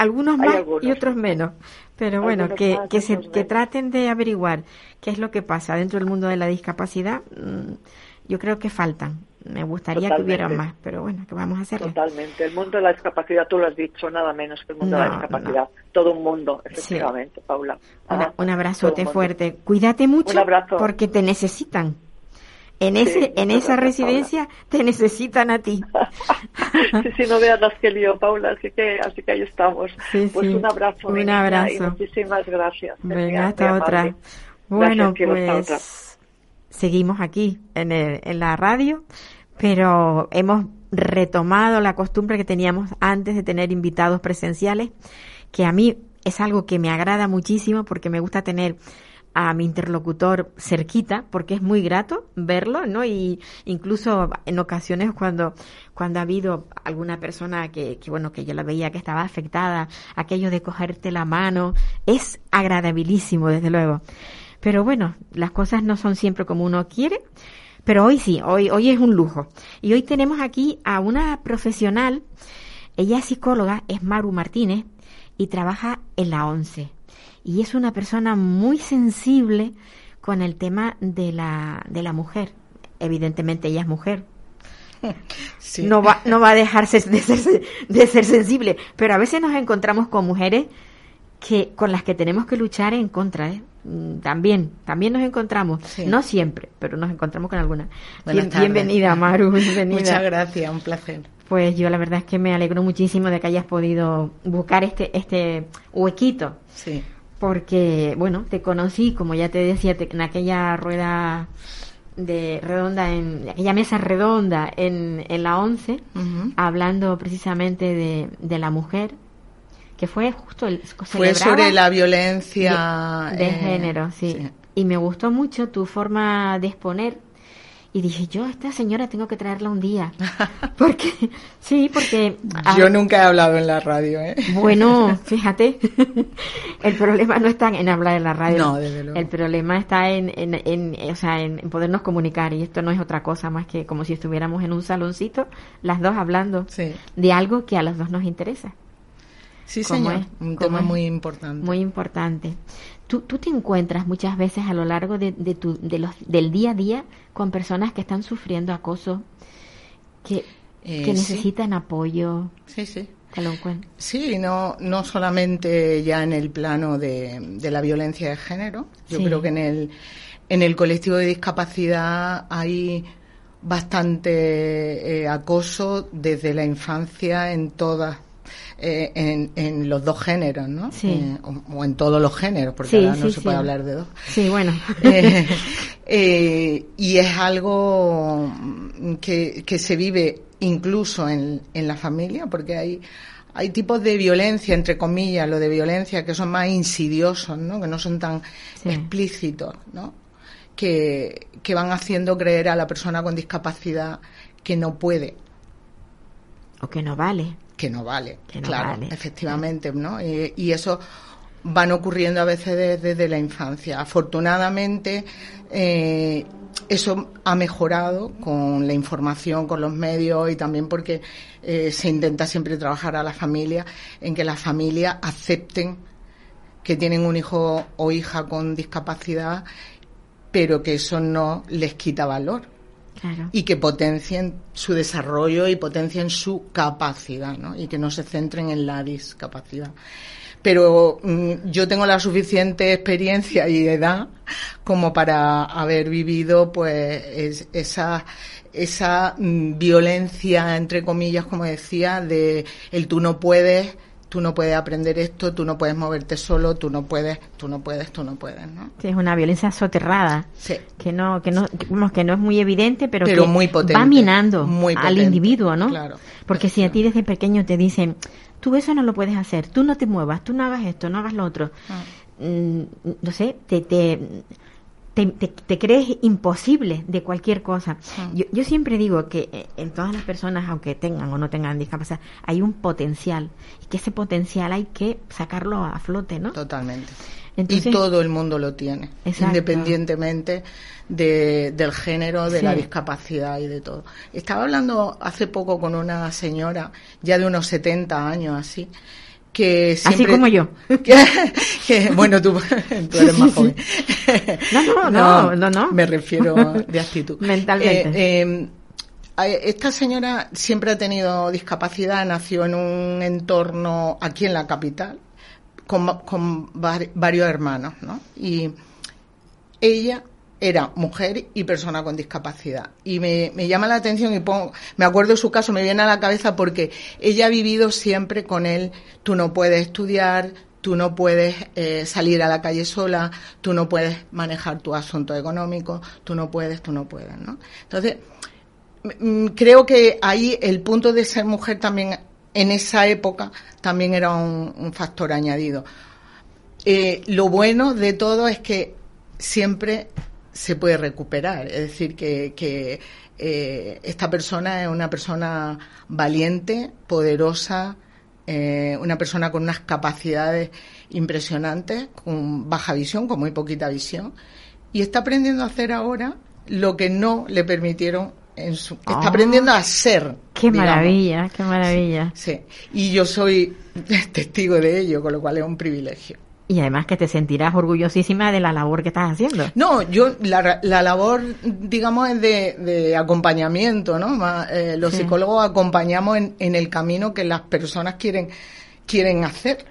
algunos más algunos. y otros menos. Pero bueno, Algunos que, que, se, que traten de averiguar qué es lo que pasa dentro del mundo de la discapacidad. mm, Yo creo que faltan. Me gustaría que hubieran Totalmente. más, pero bueno, ¿qué vamos a hacerle? Totalmente. El mundo de la discapacidad, tú lo has dicho, nada menos que el mundo de la discapacidad. Todo un mundo, Sí. efectivamente, Paula. Una- un abrazote un fuerte. Cuídate mucho porque te necesitan. En, Sí, ese, en esa residencia te necesitan a ti. sí, sí, no veas las que lío, Paula, así que, así que ahí estamos. Sí, pues sí. un abrazo. Un abrazo. Y muchísimas gracias. Venga, Muy hasta otra. amable. Bueno, Gracias, otra. pues seguimos aquí en, el- en la radio, pero hemos retomado la costumbre que teníamos antes de tener invitados presenciales, que a mí es algo que me agrada muchísimo porque me gusta tener a mi interlocutor cerquita porque es muy grato verlo, ¿no? Y incluso en ocasiones cuando cuando ha habido alguna persona que, que bueno, que yo la veía que estaba afectada, aquello de cogerte la mano, es agradabilísimo desde luego. Pero bueno, las cosas no son siempre como uno quiere, pero hoy sí, hoy hoy es un lujo. Y hoy tenemos aquí a una profesional, ella es psicóloga, es Maru Martínez y trabaja en la ONCE y es una persona muy sensible con el tema de la, de la mujer. Evidentemente ella es mujer. Sí. No va, no va a dejarse de ser, de ser sensible, pero a veces nos encontramos con mujeres que con las que tenemos que luchar en contra. ¿eh? Mm, También, también nos encontramos, Sí. no siempre, pero nos encontramos con alguna. Bien- bienvenida, Maru, bienvenida. Muchas gracias, un placer. Pues yo la verdad es que me alegro muchísimo de que hayas podido buscar este, este huequito Sí. Porque, bueno, te conocí, como ya te decía, te- en aquella rueda de redonda, en aquella mesa redonda en, en la 11, Ujú. hablando precisamente de, de la mujer, que fue justo el Fue sobre la violencia de, de eh, género, sí. Y me gustó mucho tu forma de exponer Y dije, yo a esta señora tengo que traerla un día. Porque, sí, porque... Yo ah, nunca he hablado en la radio, ¿eh? Bueno, fíjate, el problema no está en hablar en la radio. No, desde luego. El problema está en, en, en, o sea, en, en podernos comunicar y esto no es otra cosa más que como si estuviéramos en un saloncito, las dos hablando Sí. de algo que a los dos nos interesa. Sí, ¿Cómo señor. es? Un ¿Cómo tema es? muy importante. Muy importante. ¿Tú, tú te encuentras muchas veces a lo largo de, de tu, de los, del día a día con personas que están sufriendo acoso, que, Eh, que sí. necesitan apoyo, Sí, sí. te lo encuentras. Sí, no, no solamente ya en el plano de, de la violencia de género. Yo Sí. creo que en el, en el colectivo de discapacidad hay bastante eh, acoso desde la infancia en todas. Eh, en, en los dos géneros, ¿no? Sí. Eh, o, o en todos los géneros, porque Sí, ahora no sí, se puede hablar de dos. Sí, bueno. Eh, y es algo que, que se vive incluso en, en la familia, porque hay, hay tipos de violencia, entre comillas, lo de violencia, que son más insidiosos, ¿no? que no son tan explícitos, ¿no? que, que van haciendo creer a la persona con discapacidad que no puede, o que no vale. Que no vale, Que no claro, vale. efectivamente, ¿no? Y, y eso van ocurriendo a veces de- desde la infancia. Afortunadamente, eh, eso ha mejorado con la información, con los medios y también porque eh, se intenta siempre trabajar a la familia en que las familias acepten que tienen un hijo o hija con discapacidad, pero que eso no les quita valor Y que potencien su desarrollo y potencien su capacidad, ¿no? Y que no se centren en la discapacidad. Pero mm, yo tengo la suficiente experiencia y edad como para haber vivido, pues, es- esa, esa mm, violencia, entre comillas, como decía, de el tú no puedes, tú no puedes aprender esto, tú no puedes moverte solo, tú no puedes, tú no puedes, tú no puedes, ¿no? Sí, es una violencia soterrada. Sí. Que no, que no, que, que no es muy evidente, pero, Pero que muy potente, va minando muy al individuo, ¿no? claro. Porque si a ti desde pequeño te dicen, tú eso no lo puedes hacer, tú no te muevas, tú no hagas esto, no hagas lo otro, mm, no sé, te, te, te, te- te crees imposible de cualquier cosa. Yo, yo siempre digo que eh, en todas las personas, aunque tengan o no tengan discapacidad, hay un potencial y que ese potencial hay que sacarlo a flote, ¿no? Totalmente. Entonces- y todo el mundo lo tiene, Exacto. independientemente de, del género, de Sí. la discapacidad y de todo. Estaba hablando hace poco con una señora, ya de unos 70 años así, que siempre... como yo. que- que- bueno, tú, tú eres más joven. No, no, no, no, no. Me refiero de actitud. Mentalmente. Eh, eh, a- esta señora siempre ha tenido discapacidad, nació en un entorno aquí en la capital, con, va- con var- varios hermanos, ¿no? Y ella era mujer y persona con discapacidad. Y me, me llama la atención y pongo, me acuerdo de su caso, me viene a la cabeza porque ella ha vivido siempre con él, tú no puedes estudiar, tú no puedes eh, salir a la calle sola, tú no puedes manejar tu asunto económico, tú no puedes, tú no puedes, ¿no? Entonces, Mm, creo que ahí el punto de ser mujer también en esa época también era un, un factor añadido. Eh, lo bueno de todo es que siempre se puede recuperar, es decir, que, que eh, esta persona es una persona valiente, poderosa, eh, una persona con unas capacidades impresionantes, con baja visión, con muy poquita visión, y está aprendiendo a hacer ahora lo que no le permitieron en su, está Ah. aprendiendo a ser. Qué digamos. maravilla, qué maravilla. Sí, y yo soy testigo de ello, con lo cual es un privilegio. Y además que te sentirás orgullosísima de la labor que estás haciendo. No, yo, la, la labor, digamos, es de, de acompañamiento, ¿no? Más, eh, los Sí. psicólogos acompañamos en, en el camino que las personas quieren, quieren hacer.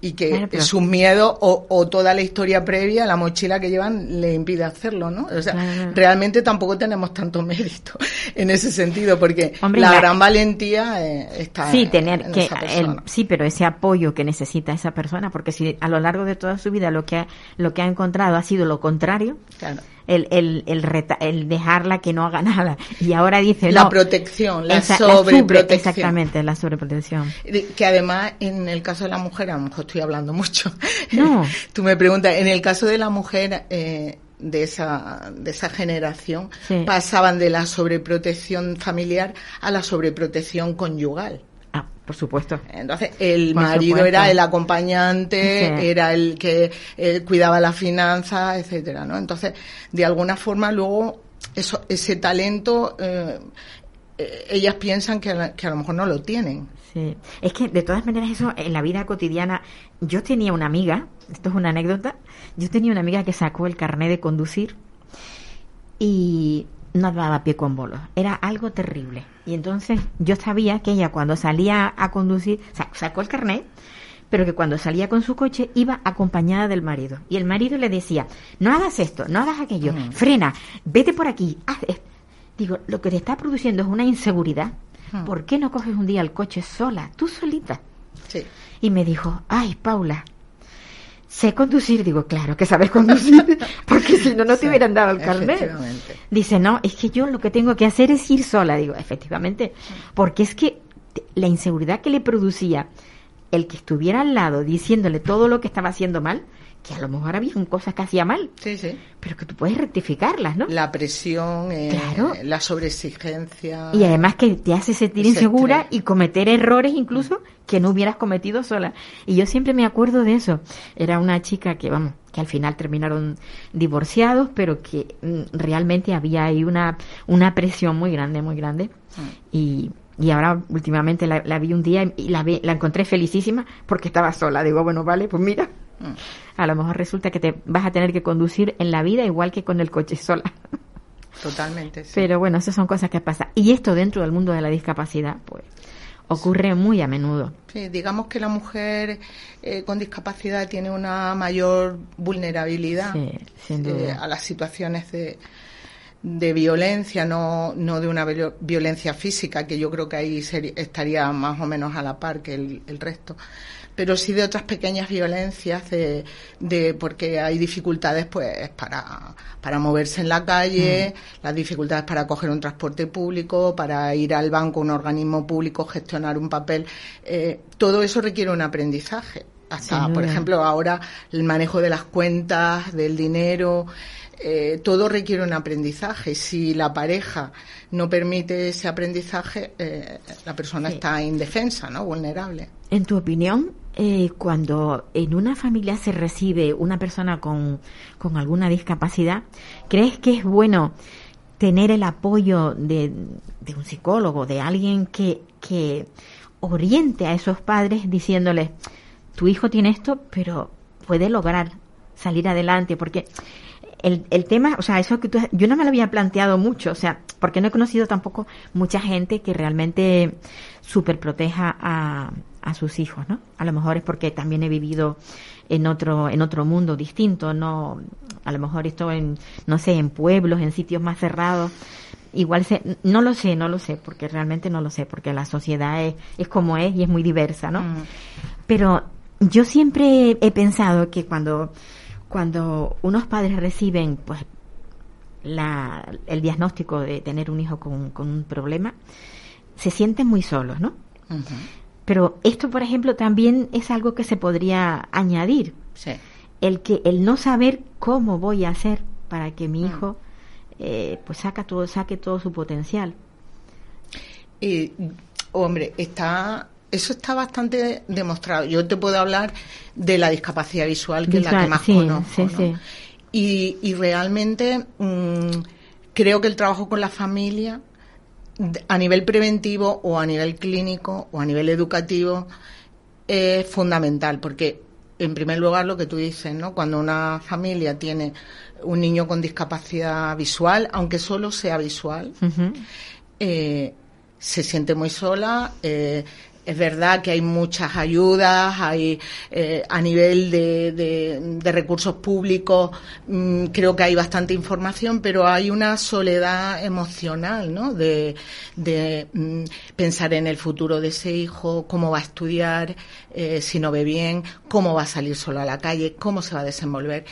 Y que Claro, pero- sus miedos o, o toda la historia previa, la mochila que llevan, le impide hacerlo, ¿no? O sea, Claro. realmente tampoco tenemos tanto mérito en ese sentido, porque Hombre, la la- gran valentía eh, está Sí, tener en que esa el, sí, pero ese apoyo que necesita esa persona, porque si a lo largo de toda su vida lo que ha, lo que ha encontrado ha sido lo contrario, Claro. El, el, el, reta- el dejarla que no haga nada y ahora dice La no, protección, la esa- sobre- sobreprotección. exactamente, la sobreprotección. Que además, en el caso de la mujer, a lo mejor estoy hablando mucho. No. Tú me preguntas, en el caso de la mujer, eh, de esa, de esa generación Sí. pasaban de la sobreprotección familiar a la sobreprotección conyugal. Por supuesto. Entonces, el Por marido supuesto. era el acompañante, Sí. era el que cuidaba las finanzas, etcétera, ¿no? Entonces, de alguna forma, luego, eso, ese talento, eh, eh, ellas piensan que a, que a lo mejor no lo tienen. Sí. Es que de todas maneras eso en la vida cotidiana, yo tenía una amiga, esto es una anécdota, yo tenía una amiga que sacó el carnet de conducir y no daba pie con bolos, era algo terrible. Y entonces yo sabía que ella cuando salía a conducir, sa- sacó el carnet, pero que cuando salía con su coche iba acompañada del marido. Y el marido le decía, no hagas esto, no hagas aquello, frena, vete por aquí, haz esto. Digo, lo que te está produciendo es una inseguridad. ¿Por qué no coges un día el coche sola, tú solita? Sí. Y me dijo, ay, Paula, sé conducir. Digo, claro que sabes conducir, porque si no, no te Sí, hubieran dado el carnet. Dice, no, es que yo lo que tengo que hacer es ir sola. Digo, efectivamente, porque es que la inseguridad que le producía el que estuviera al lado diciéndole todo lo que estaba haciendo mal, que a lo mejor había cosas que hacía mal, Sí, sí. pero que tú puedes rectificarlas, ¿no? La presión, eh, Claro. la sobreexigencia. Y además que te hace sentir insegura estrés. y cometer errores incluso que no hubieras cometido sola. Y yo siempre me acuerdo de eso. Era una chica que, vamos, que al final terminaron divorciados, pero que mm, realmente había ahí una, una presión muy grande, muy grande. Y, y ahora últimamente la, la vi un día y la, la encontré felicísima porque estaba sola. Digo, bueno, vale, pues mira. A lo mejor resulta que te vas a tener que conducir en la vida igual que con el coche sola. Totalmente, sí. Pero bueno, esas son cosas que pasan. Y esto dentro del mundo de la discapacidad, pues, ocurre muy a menudo. Sí, digamos que la mujer eh, con discapacidad tiene una mayor vulnerabilidad Sí, sin eh, a las situaciones de, de violencia, no, no de una viol- violencia física, que yo creo que ahí estaría más o menos a la par que el, el resto, pero sí de otras pequeñas violencias, de, de porque hay dificultades pues para, para moverse en la calle, las dificultades para coger un transporte público, para ir al banco, un organismo público, gestionar un papel, eh, todo eso requiere un aprendizaje. Hasta, por ejemplo, ahora el manejo de las cuentas, del dinero, eh, todo requiere un aprendizaje. Si la pareja no permite ese aprendizaje, eh, la persona Sí. está indefensa, ¿no? Vulnerable. En tu opinión, eh, cuando en una familia se recibe una persona con, con alguna discapacidad, ¿crees que es bueno tener el apoyo de, de un psicólogo, de alguien que, que oriente a esos padres diciéndoles, tu hijo tiene esto, pero puede lograr salir adelante? Porque el, el tema, o sea, eso que tú, yo no me lo había planteado mucho, o sea, porque no he conocido tampoco mucha gente que realmente super proteja a, a sus hijos, ¿no? A lo mejor es porque también he vivido en otro, en otro mundo distinto, no, a lo mejor esto en, no sé, en pueblos, en sitios más cerrados. Igual se, no lo sé, no lo sé, porque realmente no lo sé, porque la sociedad es, es como es y es muy diversa, ¿no? Pero yo siempre he pensado que cuando, cuando unos padres reciben, pues, la, el diagnóstico de tener un hijo con, con un problema, se sienten muy solos, ¿no? Pero esto, por ejemplo, también es algo que se podría añadir. Sí. El que el no saber cómo voy a hacer para que mi hijo eh, pues saca todo, saque todo su potencial. Y, hombre, está, eso está bastante demostrado. Yo te puedo hablar de la discapacidad visual, que es la que más sí, conozco. sí, ¿no? sí. Y, y realmente mm, creo que el trabajo con la familia, a nivel preventivo o a nivel clínico o a nivel educativo, es fundamental, porque en primer lugar lo que tú dices, ¿no? Cuando una familia tiene un niño con discapacidad visual, aunque solo sea visual, eh, se siente muy sola. eh, es verdad que hay muchas ayudas, hay eh, a nivel de, recursos públicos, mm, creo que hay bastante información, pero hay una soledad emocional, ¿no? De, de mm, pensar en el futuro de ese hijo, cómo va a estudiar, eh, si no ve bien, cómo va a salir solo a la calle, cómo se va a desenvolver.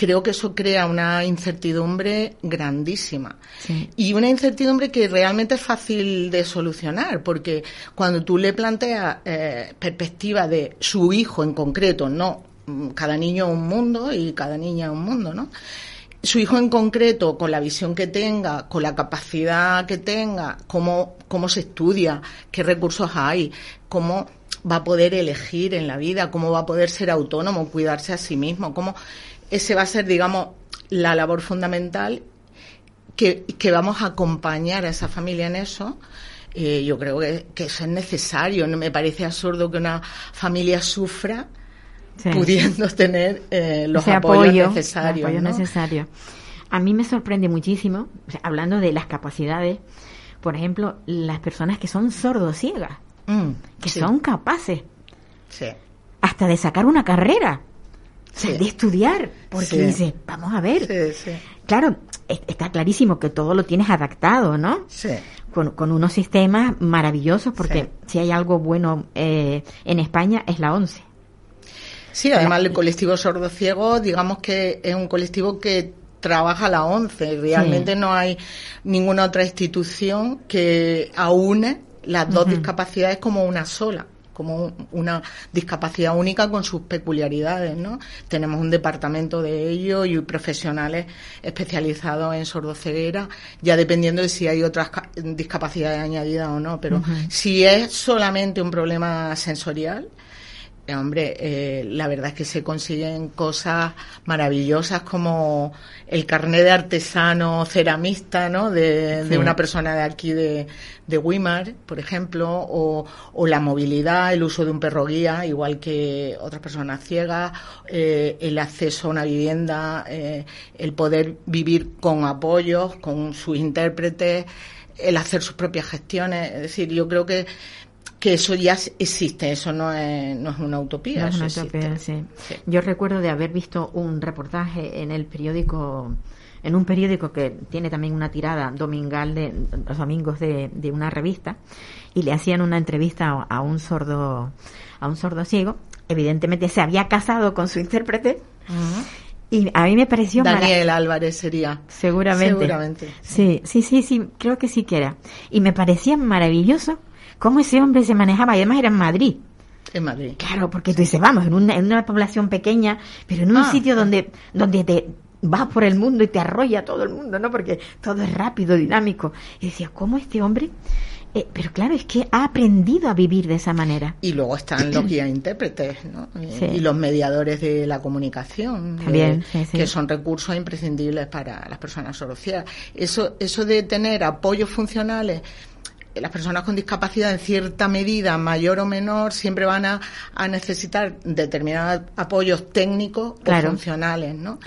Creo que eso crea una incertidumbre grandísima. Sí. Y una incertidumbre que realmente es fácil de solucionar, porque cuando tú le planteas eh, perspectiva de su hijo en concreto, no, mm, cada niño es un mundo y cada niña es un mundo, ¿no? su hijo en concreto, con la visión que tenga, con la capacidad que tenga, cómo, cómo se estudia, qué recursos hay, cómo va a poder elegir en la vida, cómo va a poder ser autónomo, cuidarse a sí mismo, cómo ese va a ser, digamos, la labor fundamental que, que vamos a acompañar a esa familia en eso. Eh, yo creo que, que, eso es necesario. No me parece absurdo que una familia sufra sí. pudiendo tener eh, los Ese apoyos apoyo, necesarios. apoyo ¿no? necesario. A mí me sorprende muchísimo, o sea, hablando de las capacidades, por ejemplo, las personas que son sordociegas, Mm, que sí, son capaces sí. hasta de sacar una carrera, Sí. de estudiar, porque Sí. dices, vamos a ver, Sí, claro, es- está clarísimo que todo lo tienes adaptado, ¿no? sí. Con, con unos sistemas maravillosos, porque si hay algo bueno eh, en España es la ONCE. Sí, además el colectivo sordo-ciego, digamos que es un colectivo que trabaja la ONCE. Realmente no hay ninguna otra institución que aúne las dos discapacidades como una sola como un- una discapacidad única con sus peculiaridades, ¿no? Tenemos un departamento de ello y profesionales especializados en sordoceguera, ya dependiendo de si hay otras ca- discapacidades añadidas o no, pero si es solamente un problema sensorial, eh, Hombre, eh, la verdad es que se consiguen cosas maravillosas como el carnet de artesano ceramista, ¿no? De, Sí. de una persona de aquí de, de Weimar, por ejemplo, o, o la movilidad, el uso de un perro guía, igual que otras personas ciegas, eh, el acceso a una vivienda, el poder vivir con apoyos, con sus intérpretes, el hacer sus propias gestiones. Es decir, yo creo que que eso ya existe, eso no es, no es una utopía. No es una utopía, sí. Yo recuerdo de haber visto un reportaje en el periódico, en un periódico que tiene también una tirada domingal de los domingos de, de una revista, y le hacían una entrevista a, a un sordo, a un sordo ciego. Evidentemente se había casado con su intérprete. Y a mí me pareció Daniel Álvarez sería. Seguramente. Seguramente. Sí, sí, sí, sí, creo que sí que era. Y me parecía maravilloso cómo ese hombre se manejaba, y además era en Madrid. En Madrid. Claro, porque tú dices, vamos, en una, en una población pequeña, pero en un Ah, sitio ah. donde, donde te vas por el mundo y te arrolla todo el mundo, ¿no? Porque todo es rápido, dinámico. Y decía, ¿cómo este hombre? Eh, pero claro, es que ha aprendido a vivir de esa manera. Y luego están los guías intérpretes, ¿no? Y- Sí. Y los mediadores de la comunicación, de- También, sí, sí. que son recursos imprescindibles para las personas sorociegas. Eso, eso de tener apoyos funcionales, las personas con discapacidad en cierta medida, mayor o menor, siempre van a, a necesitar determinados apoyos técnicos Claro. o funcionales, ¿no?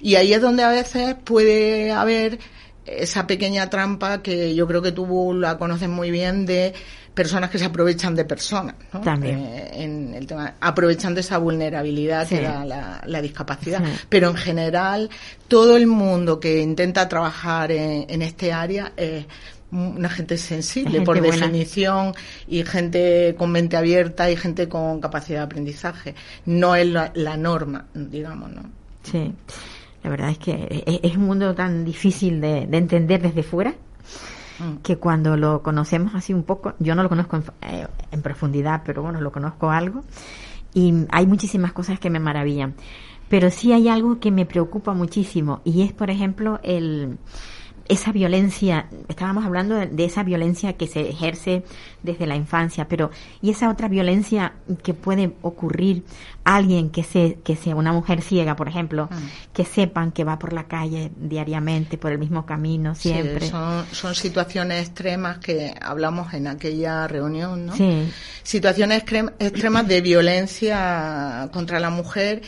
Y ahí es donde a veces puede haber esa pequeña trampa que yo creo que tú la conoces muy bien de personas que se aprovechan de personas, ¿no? También. Eh, en el tema, aprovechando esa vulnerabilidad Sí. que da la, la discapacidad. Sí. Pero en general, todo el mundo que intenta trabajar en, en este área es una gente sensible gente por buena. definición y gente con mente abierta y gente con capacidad de aprendizaje. No es la, la norma, digamos, ¿no? Sí, la verdad es que es, es un mundo tan difícil de, de entender desde fuera Mm. que cuando lo conocemos así un poco, yo no lo conozco en, eh, en profundidad, pero bueno, lo conozco algo, y hay muchísimas cosas que me maravillan. Pero sí hay algo que me preocupa muchísimo, y es, por ejemplo, el esa violencia, estábamos hablando de, de esa violencia que se ejerce desde la infancia, pero y esa otra violencia que puede ocurrir a alguien que se que sea una mujer ciega, por ejemplo, Mm. que sepan que va por la calle diariamente por el mismo camino Sí, siempre. son, son situaciones extremas que hablamos en aquella reunión, ¿no? Sí. Situaciones extrem- extremas de violencia contra la mujer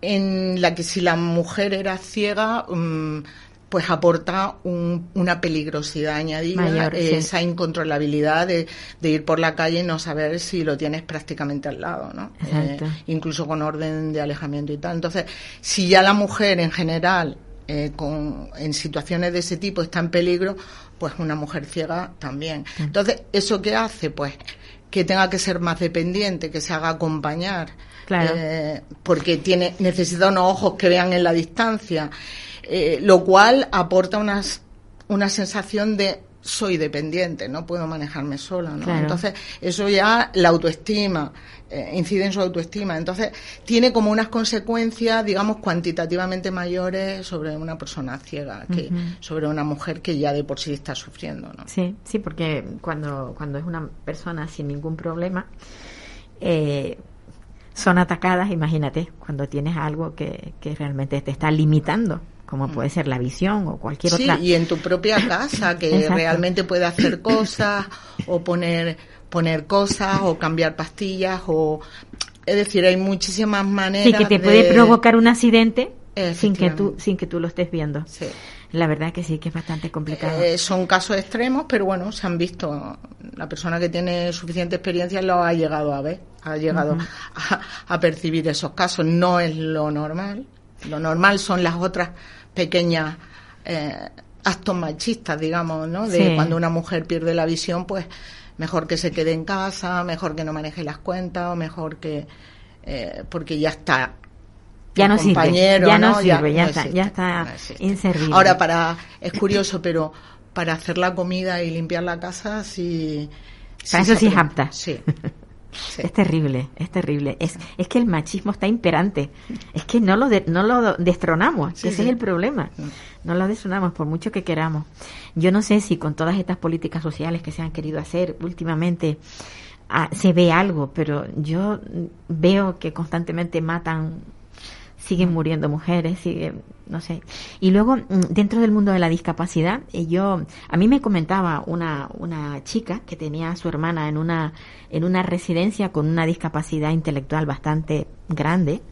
en la que si la mujer era ciega, mm, pues aporta un- una peligrosidad añadida, Mayor, eh, sí. esa incontrolabilidad de, de ir por la calle y no saber si lo tienes prácticamente al lado, ¿no? Eh, incluso con orden de alejamiento y tal. Entonces, si ya la mujer en general eh, con, en situaciones de ese tipo está en peligro, pues una mujer ciega también. Entonces, ¿eso qué hace? Pues que tenga que ser más dependiente, que se haga acompañar, Claro. eh, porque tiene necesita unos ojos que vean en la distancia, eh, lo cual aporta unas, una sensación de soy dependiente, no puedo manejarme sola, ¿no? Claro. Entonces, eso ya la autoestima, eh, incide en su autoestima. Entonces, tiene como unas consecuencias, digamos, cuantitativamente mayores sobre una persona ciega que sobre una mujer que ya de por sí está sufriendo, ¿no? Sí, sí, porque cuando, cuando es una persona sin ningún problema, eh, son atacadas, imagínate, cuando tienes algo que, que realmente te está limitando, como puede ser la visión o cualquier Mm. Sí, otra. y en tu propia casa, que realmente puede hacer cosas o poner, poner cosas o cambiar pastillas o... Es decir, hay muchísimas maneras Sí, que te de- puede provocar un accidente sin que tú sin que tú lo estés viendo. Sí. La verdad que sí, que es bastante complicado. Eh, son casos extremos, pero bueno, se han visto. La persona que tiene suficiente experiencia lo ha llegado a ver, ha llegado a percibir esos casos. No es lo normal. Lo normal son las otras pequeñas eh, actos machistas, digamos, ¿no? De Sí. cuando una mujer pierde la visión, pues mejor que se quede en casa, mejor que no maneje las cuentas, o mejor que. eh, porque ya está Ya no sirve, compañero, ya no sirve, ya no está- existe, ya está no inservible. Ahora para es curioso, pero para hacer la comida y limpiar la casa sí. Para eso sí es apta. Sí. sí. Es terrible, es terrible. Es, es que el machismo está imperante. Es que no lo, de- no lo destronamos. Sí, Ese sí. es el problema. No lo destronamos por mucho que queramos. Yo no sé si con todas estas políticas sociales que se han querido hacer últimamente ah, se ve algo, pero yo veo que constantemente matan siguen muriendo mujeres, siguen, no sé. Y luego, mm, dentro del mundo de la discapacidad, eh, yo, a mí me comentaba una, una chica que tenía a su hermana en una, en una residencia con una discapacidad intelectual bastante grande,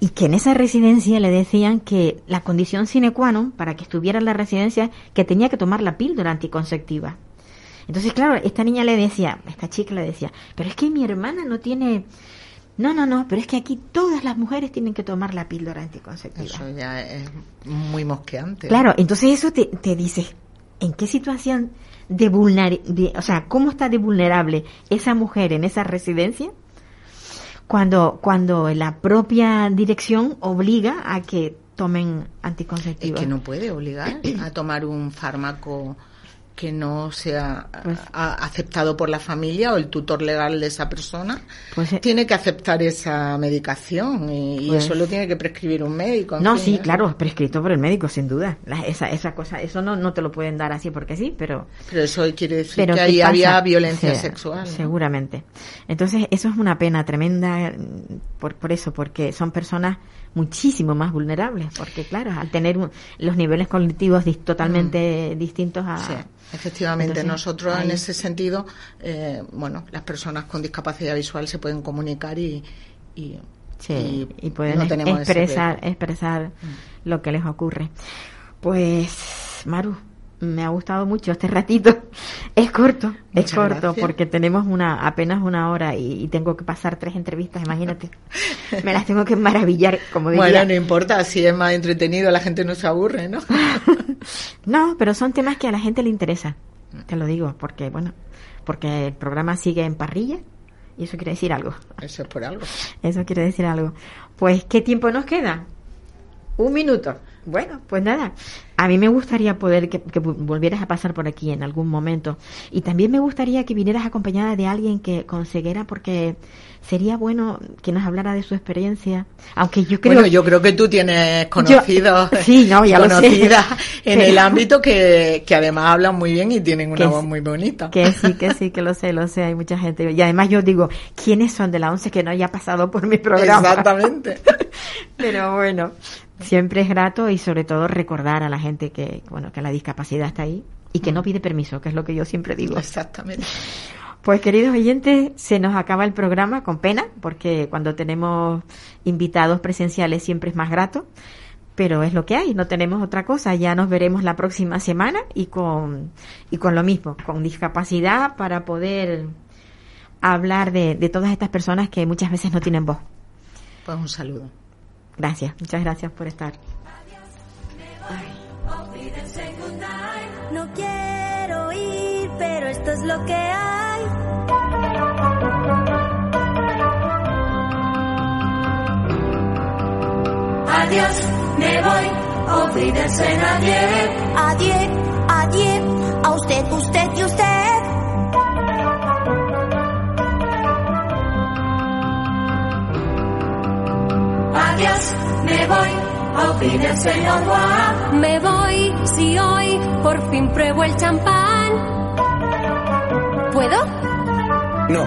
y que en esa residencia le decían que la condición sine qua non para que estuviera en la residencia, que tenía que tomar la píldora anticonceptiva. Entonces, claro, esta niña le decía, esta chica le decía, pero es que mi hermana no tiene, no, no, no, pero es que aquí todas las mujeres tienen que tomar la píldora anticonceptiva. Eso ya es muy mosqueante. Claro, entonces eso te, te dice, ¿en qué situación de vulnerabilidad, o sea, cómo está de vulnerable esa mujer en esa residencia? Cuando, cuando la propia dirección obliga a que tomen Es anticonceptivos. que no puede obligar a tomar un fármaco que no sea Pues- aceptado por la familia o el tutor legal de esa persona. Pues, eh, tiene que aceptar esa medicación y, y Pues- eso lo tiene que prescribir un médico. No, fin, sí, ¿eh? claro, prescrito por el médico, sin duda. La- esa, esa cosa, eso no, no te lo pueden dar así porque sí, pero Pero eso quiere decir pero que ¿qué ahí pasa? había violencia sexual. ¿no? Seguramente. Entonces, eso es una pena tremenda mm, por, por eso, porque son personas muchísimo más vulnerables, porque claro, al tener un- los niveles cognitivos dis- totalmente distintos a... Mm. Sí, efectivamente. Entonces, Nosotros ahí- en ese sentido, eh, bueno, las personas con discapacidad visual se pueden comunicar y, y, Sí, y, pueden no expresar, expresar lo que les ocurre. Pues, Maru, me ha gustado mucho este ratito. Es corto, es corto, gracias. porque tenemos una apenas una hora y, y tengo que pasar tres entrevistas, imagínate. Me las tengo que maravillar, como diría. Bueno, no importa, si es más entretenido, la gente no se aburre, ¿no? No, pero son temas que a la gente le interesa. Te lo digo, porque, bueno, porque el programa sigue en parrilla y eso quiere decir algo. Eso es por algo. Eso quiere decir algo. Pues, ¿qué tiempo nos queda? Un minuto. Bueno, pues nada. A mí me gustaría poder que, volvieras a pasar por aquí en algún momento. Y también me gustaría que vinieras acompañada de alguien que con ceguera, porque sería bueno que nos hablara de su experiencia. Aunque yo creo bueno, yo creo que tú tienes conocidos, Yo- sí, no, ya lo sé. conocidas en Pero- el ámbito que, que además hablan muy bien y tienen una voz muy bonita. Que sí, que sí, que lo sé, lo sé, hay mucha gente. Y además yo digo, ¿quiénes son de la once que no haya pasado por mi programa? Exactamente. Pero bueno, siempre es grato y sobre todo recordar a la gente que, bueno, que la discapacidad está ahí y que no pide permiso, que es lo que yo siempre digo. Exactamente. Pues queridos oyentes, se nos acaba el programa con pena, porque cuando tenemos invitados presenciales siempre es más grato, pero es lo que hay, no tenemos otra cosa. Ya nos veremos la próxima semana y con, y con lo mismo, con discapacidad para poder hablar de, de todas estas personas que muchas veces no tienen voz. Pues un saludo. Gracias, muchas gracias por estar. No quiero ir, pero esto es lo que hay. Adiós, me voy, olvídense nadie. Adiós, adiós, a usted, usted y usted. Adiós, me voy, olvídense el Juan. Me voy, si hoy por fin pruebo el champán. ¿Puedo? No.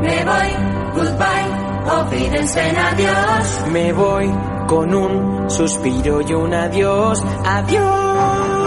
Me voy, goodbye, olvídense en adiós. Me voy con un suspiro y un adiós. Adiós.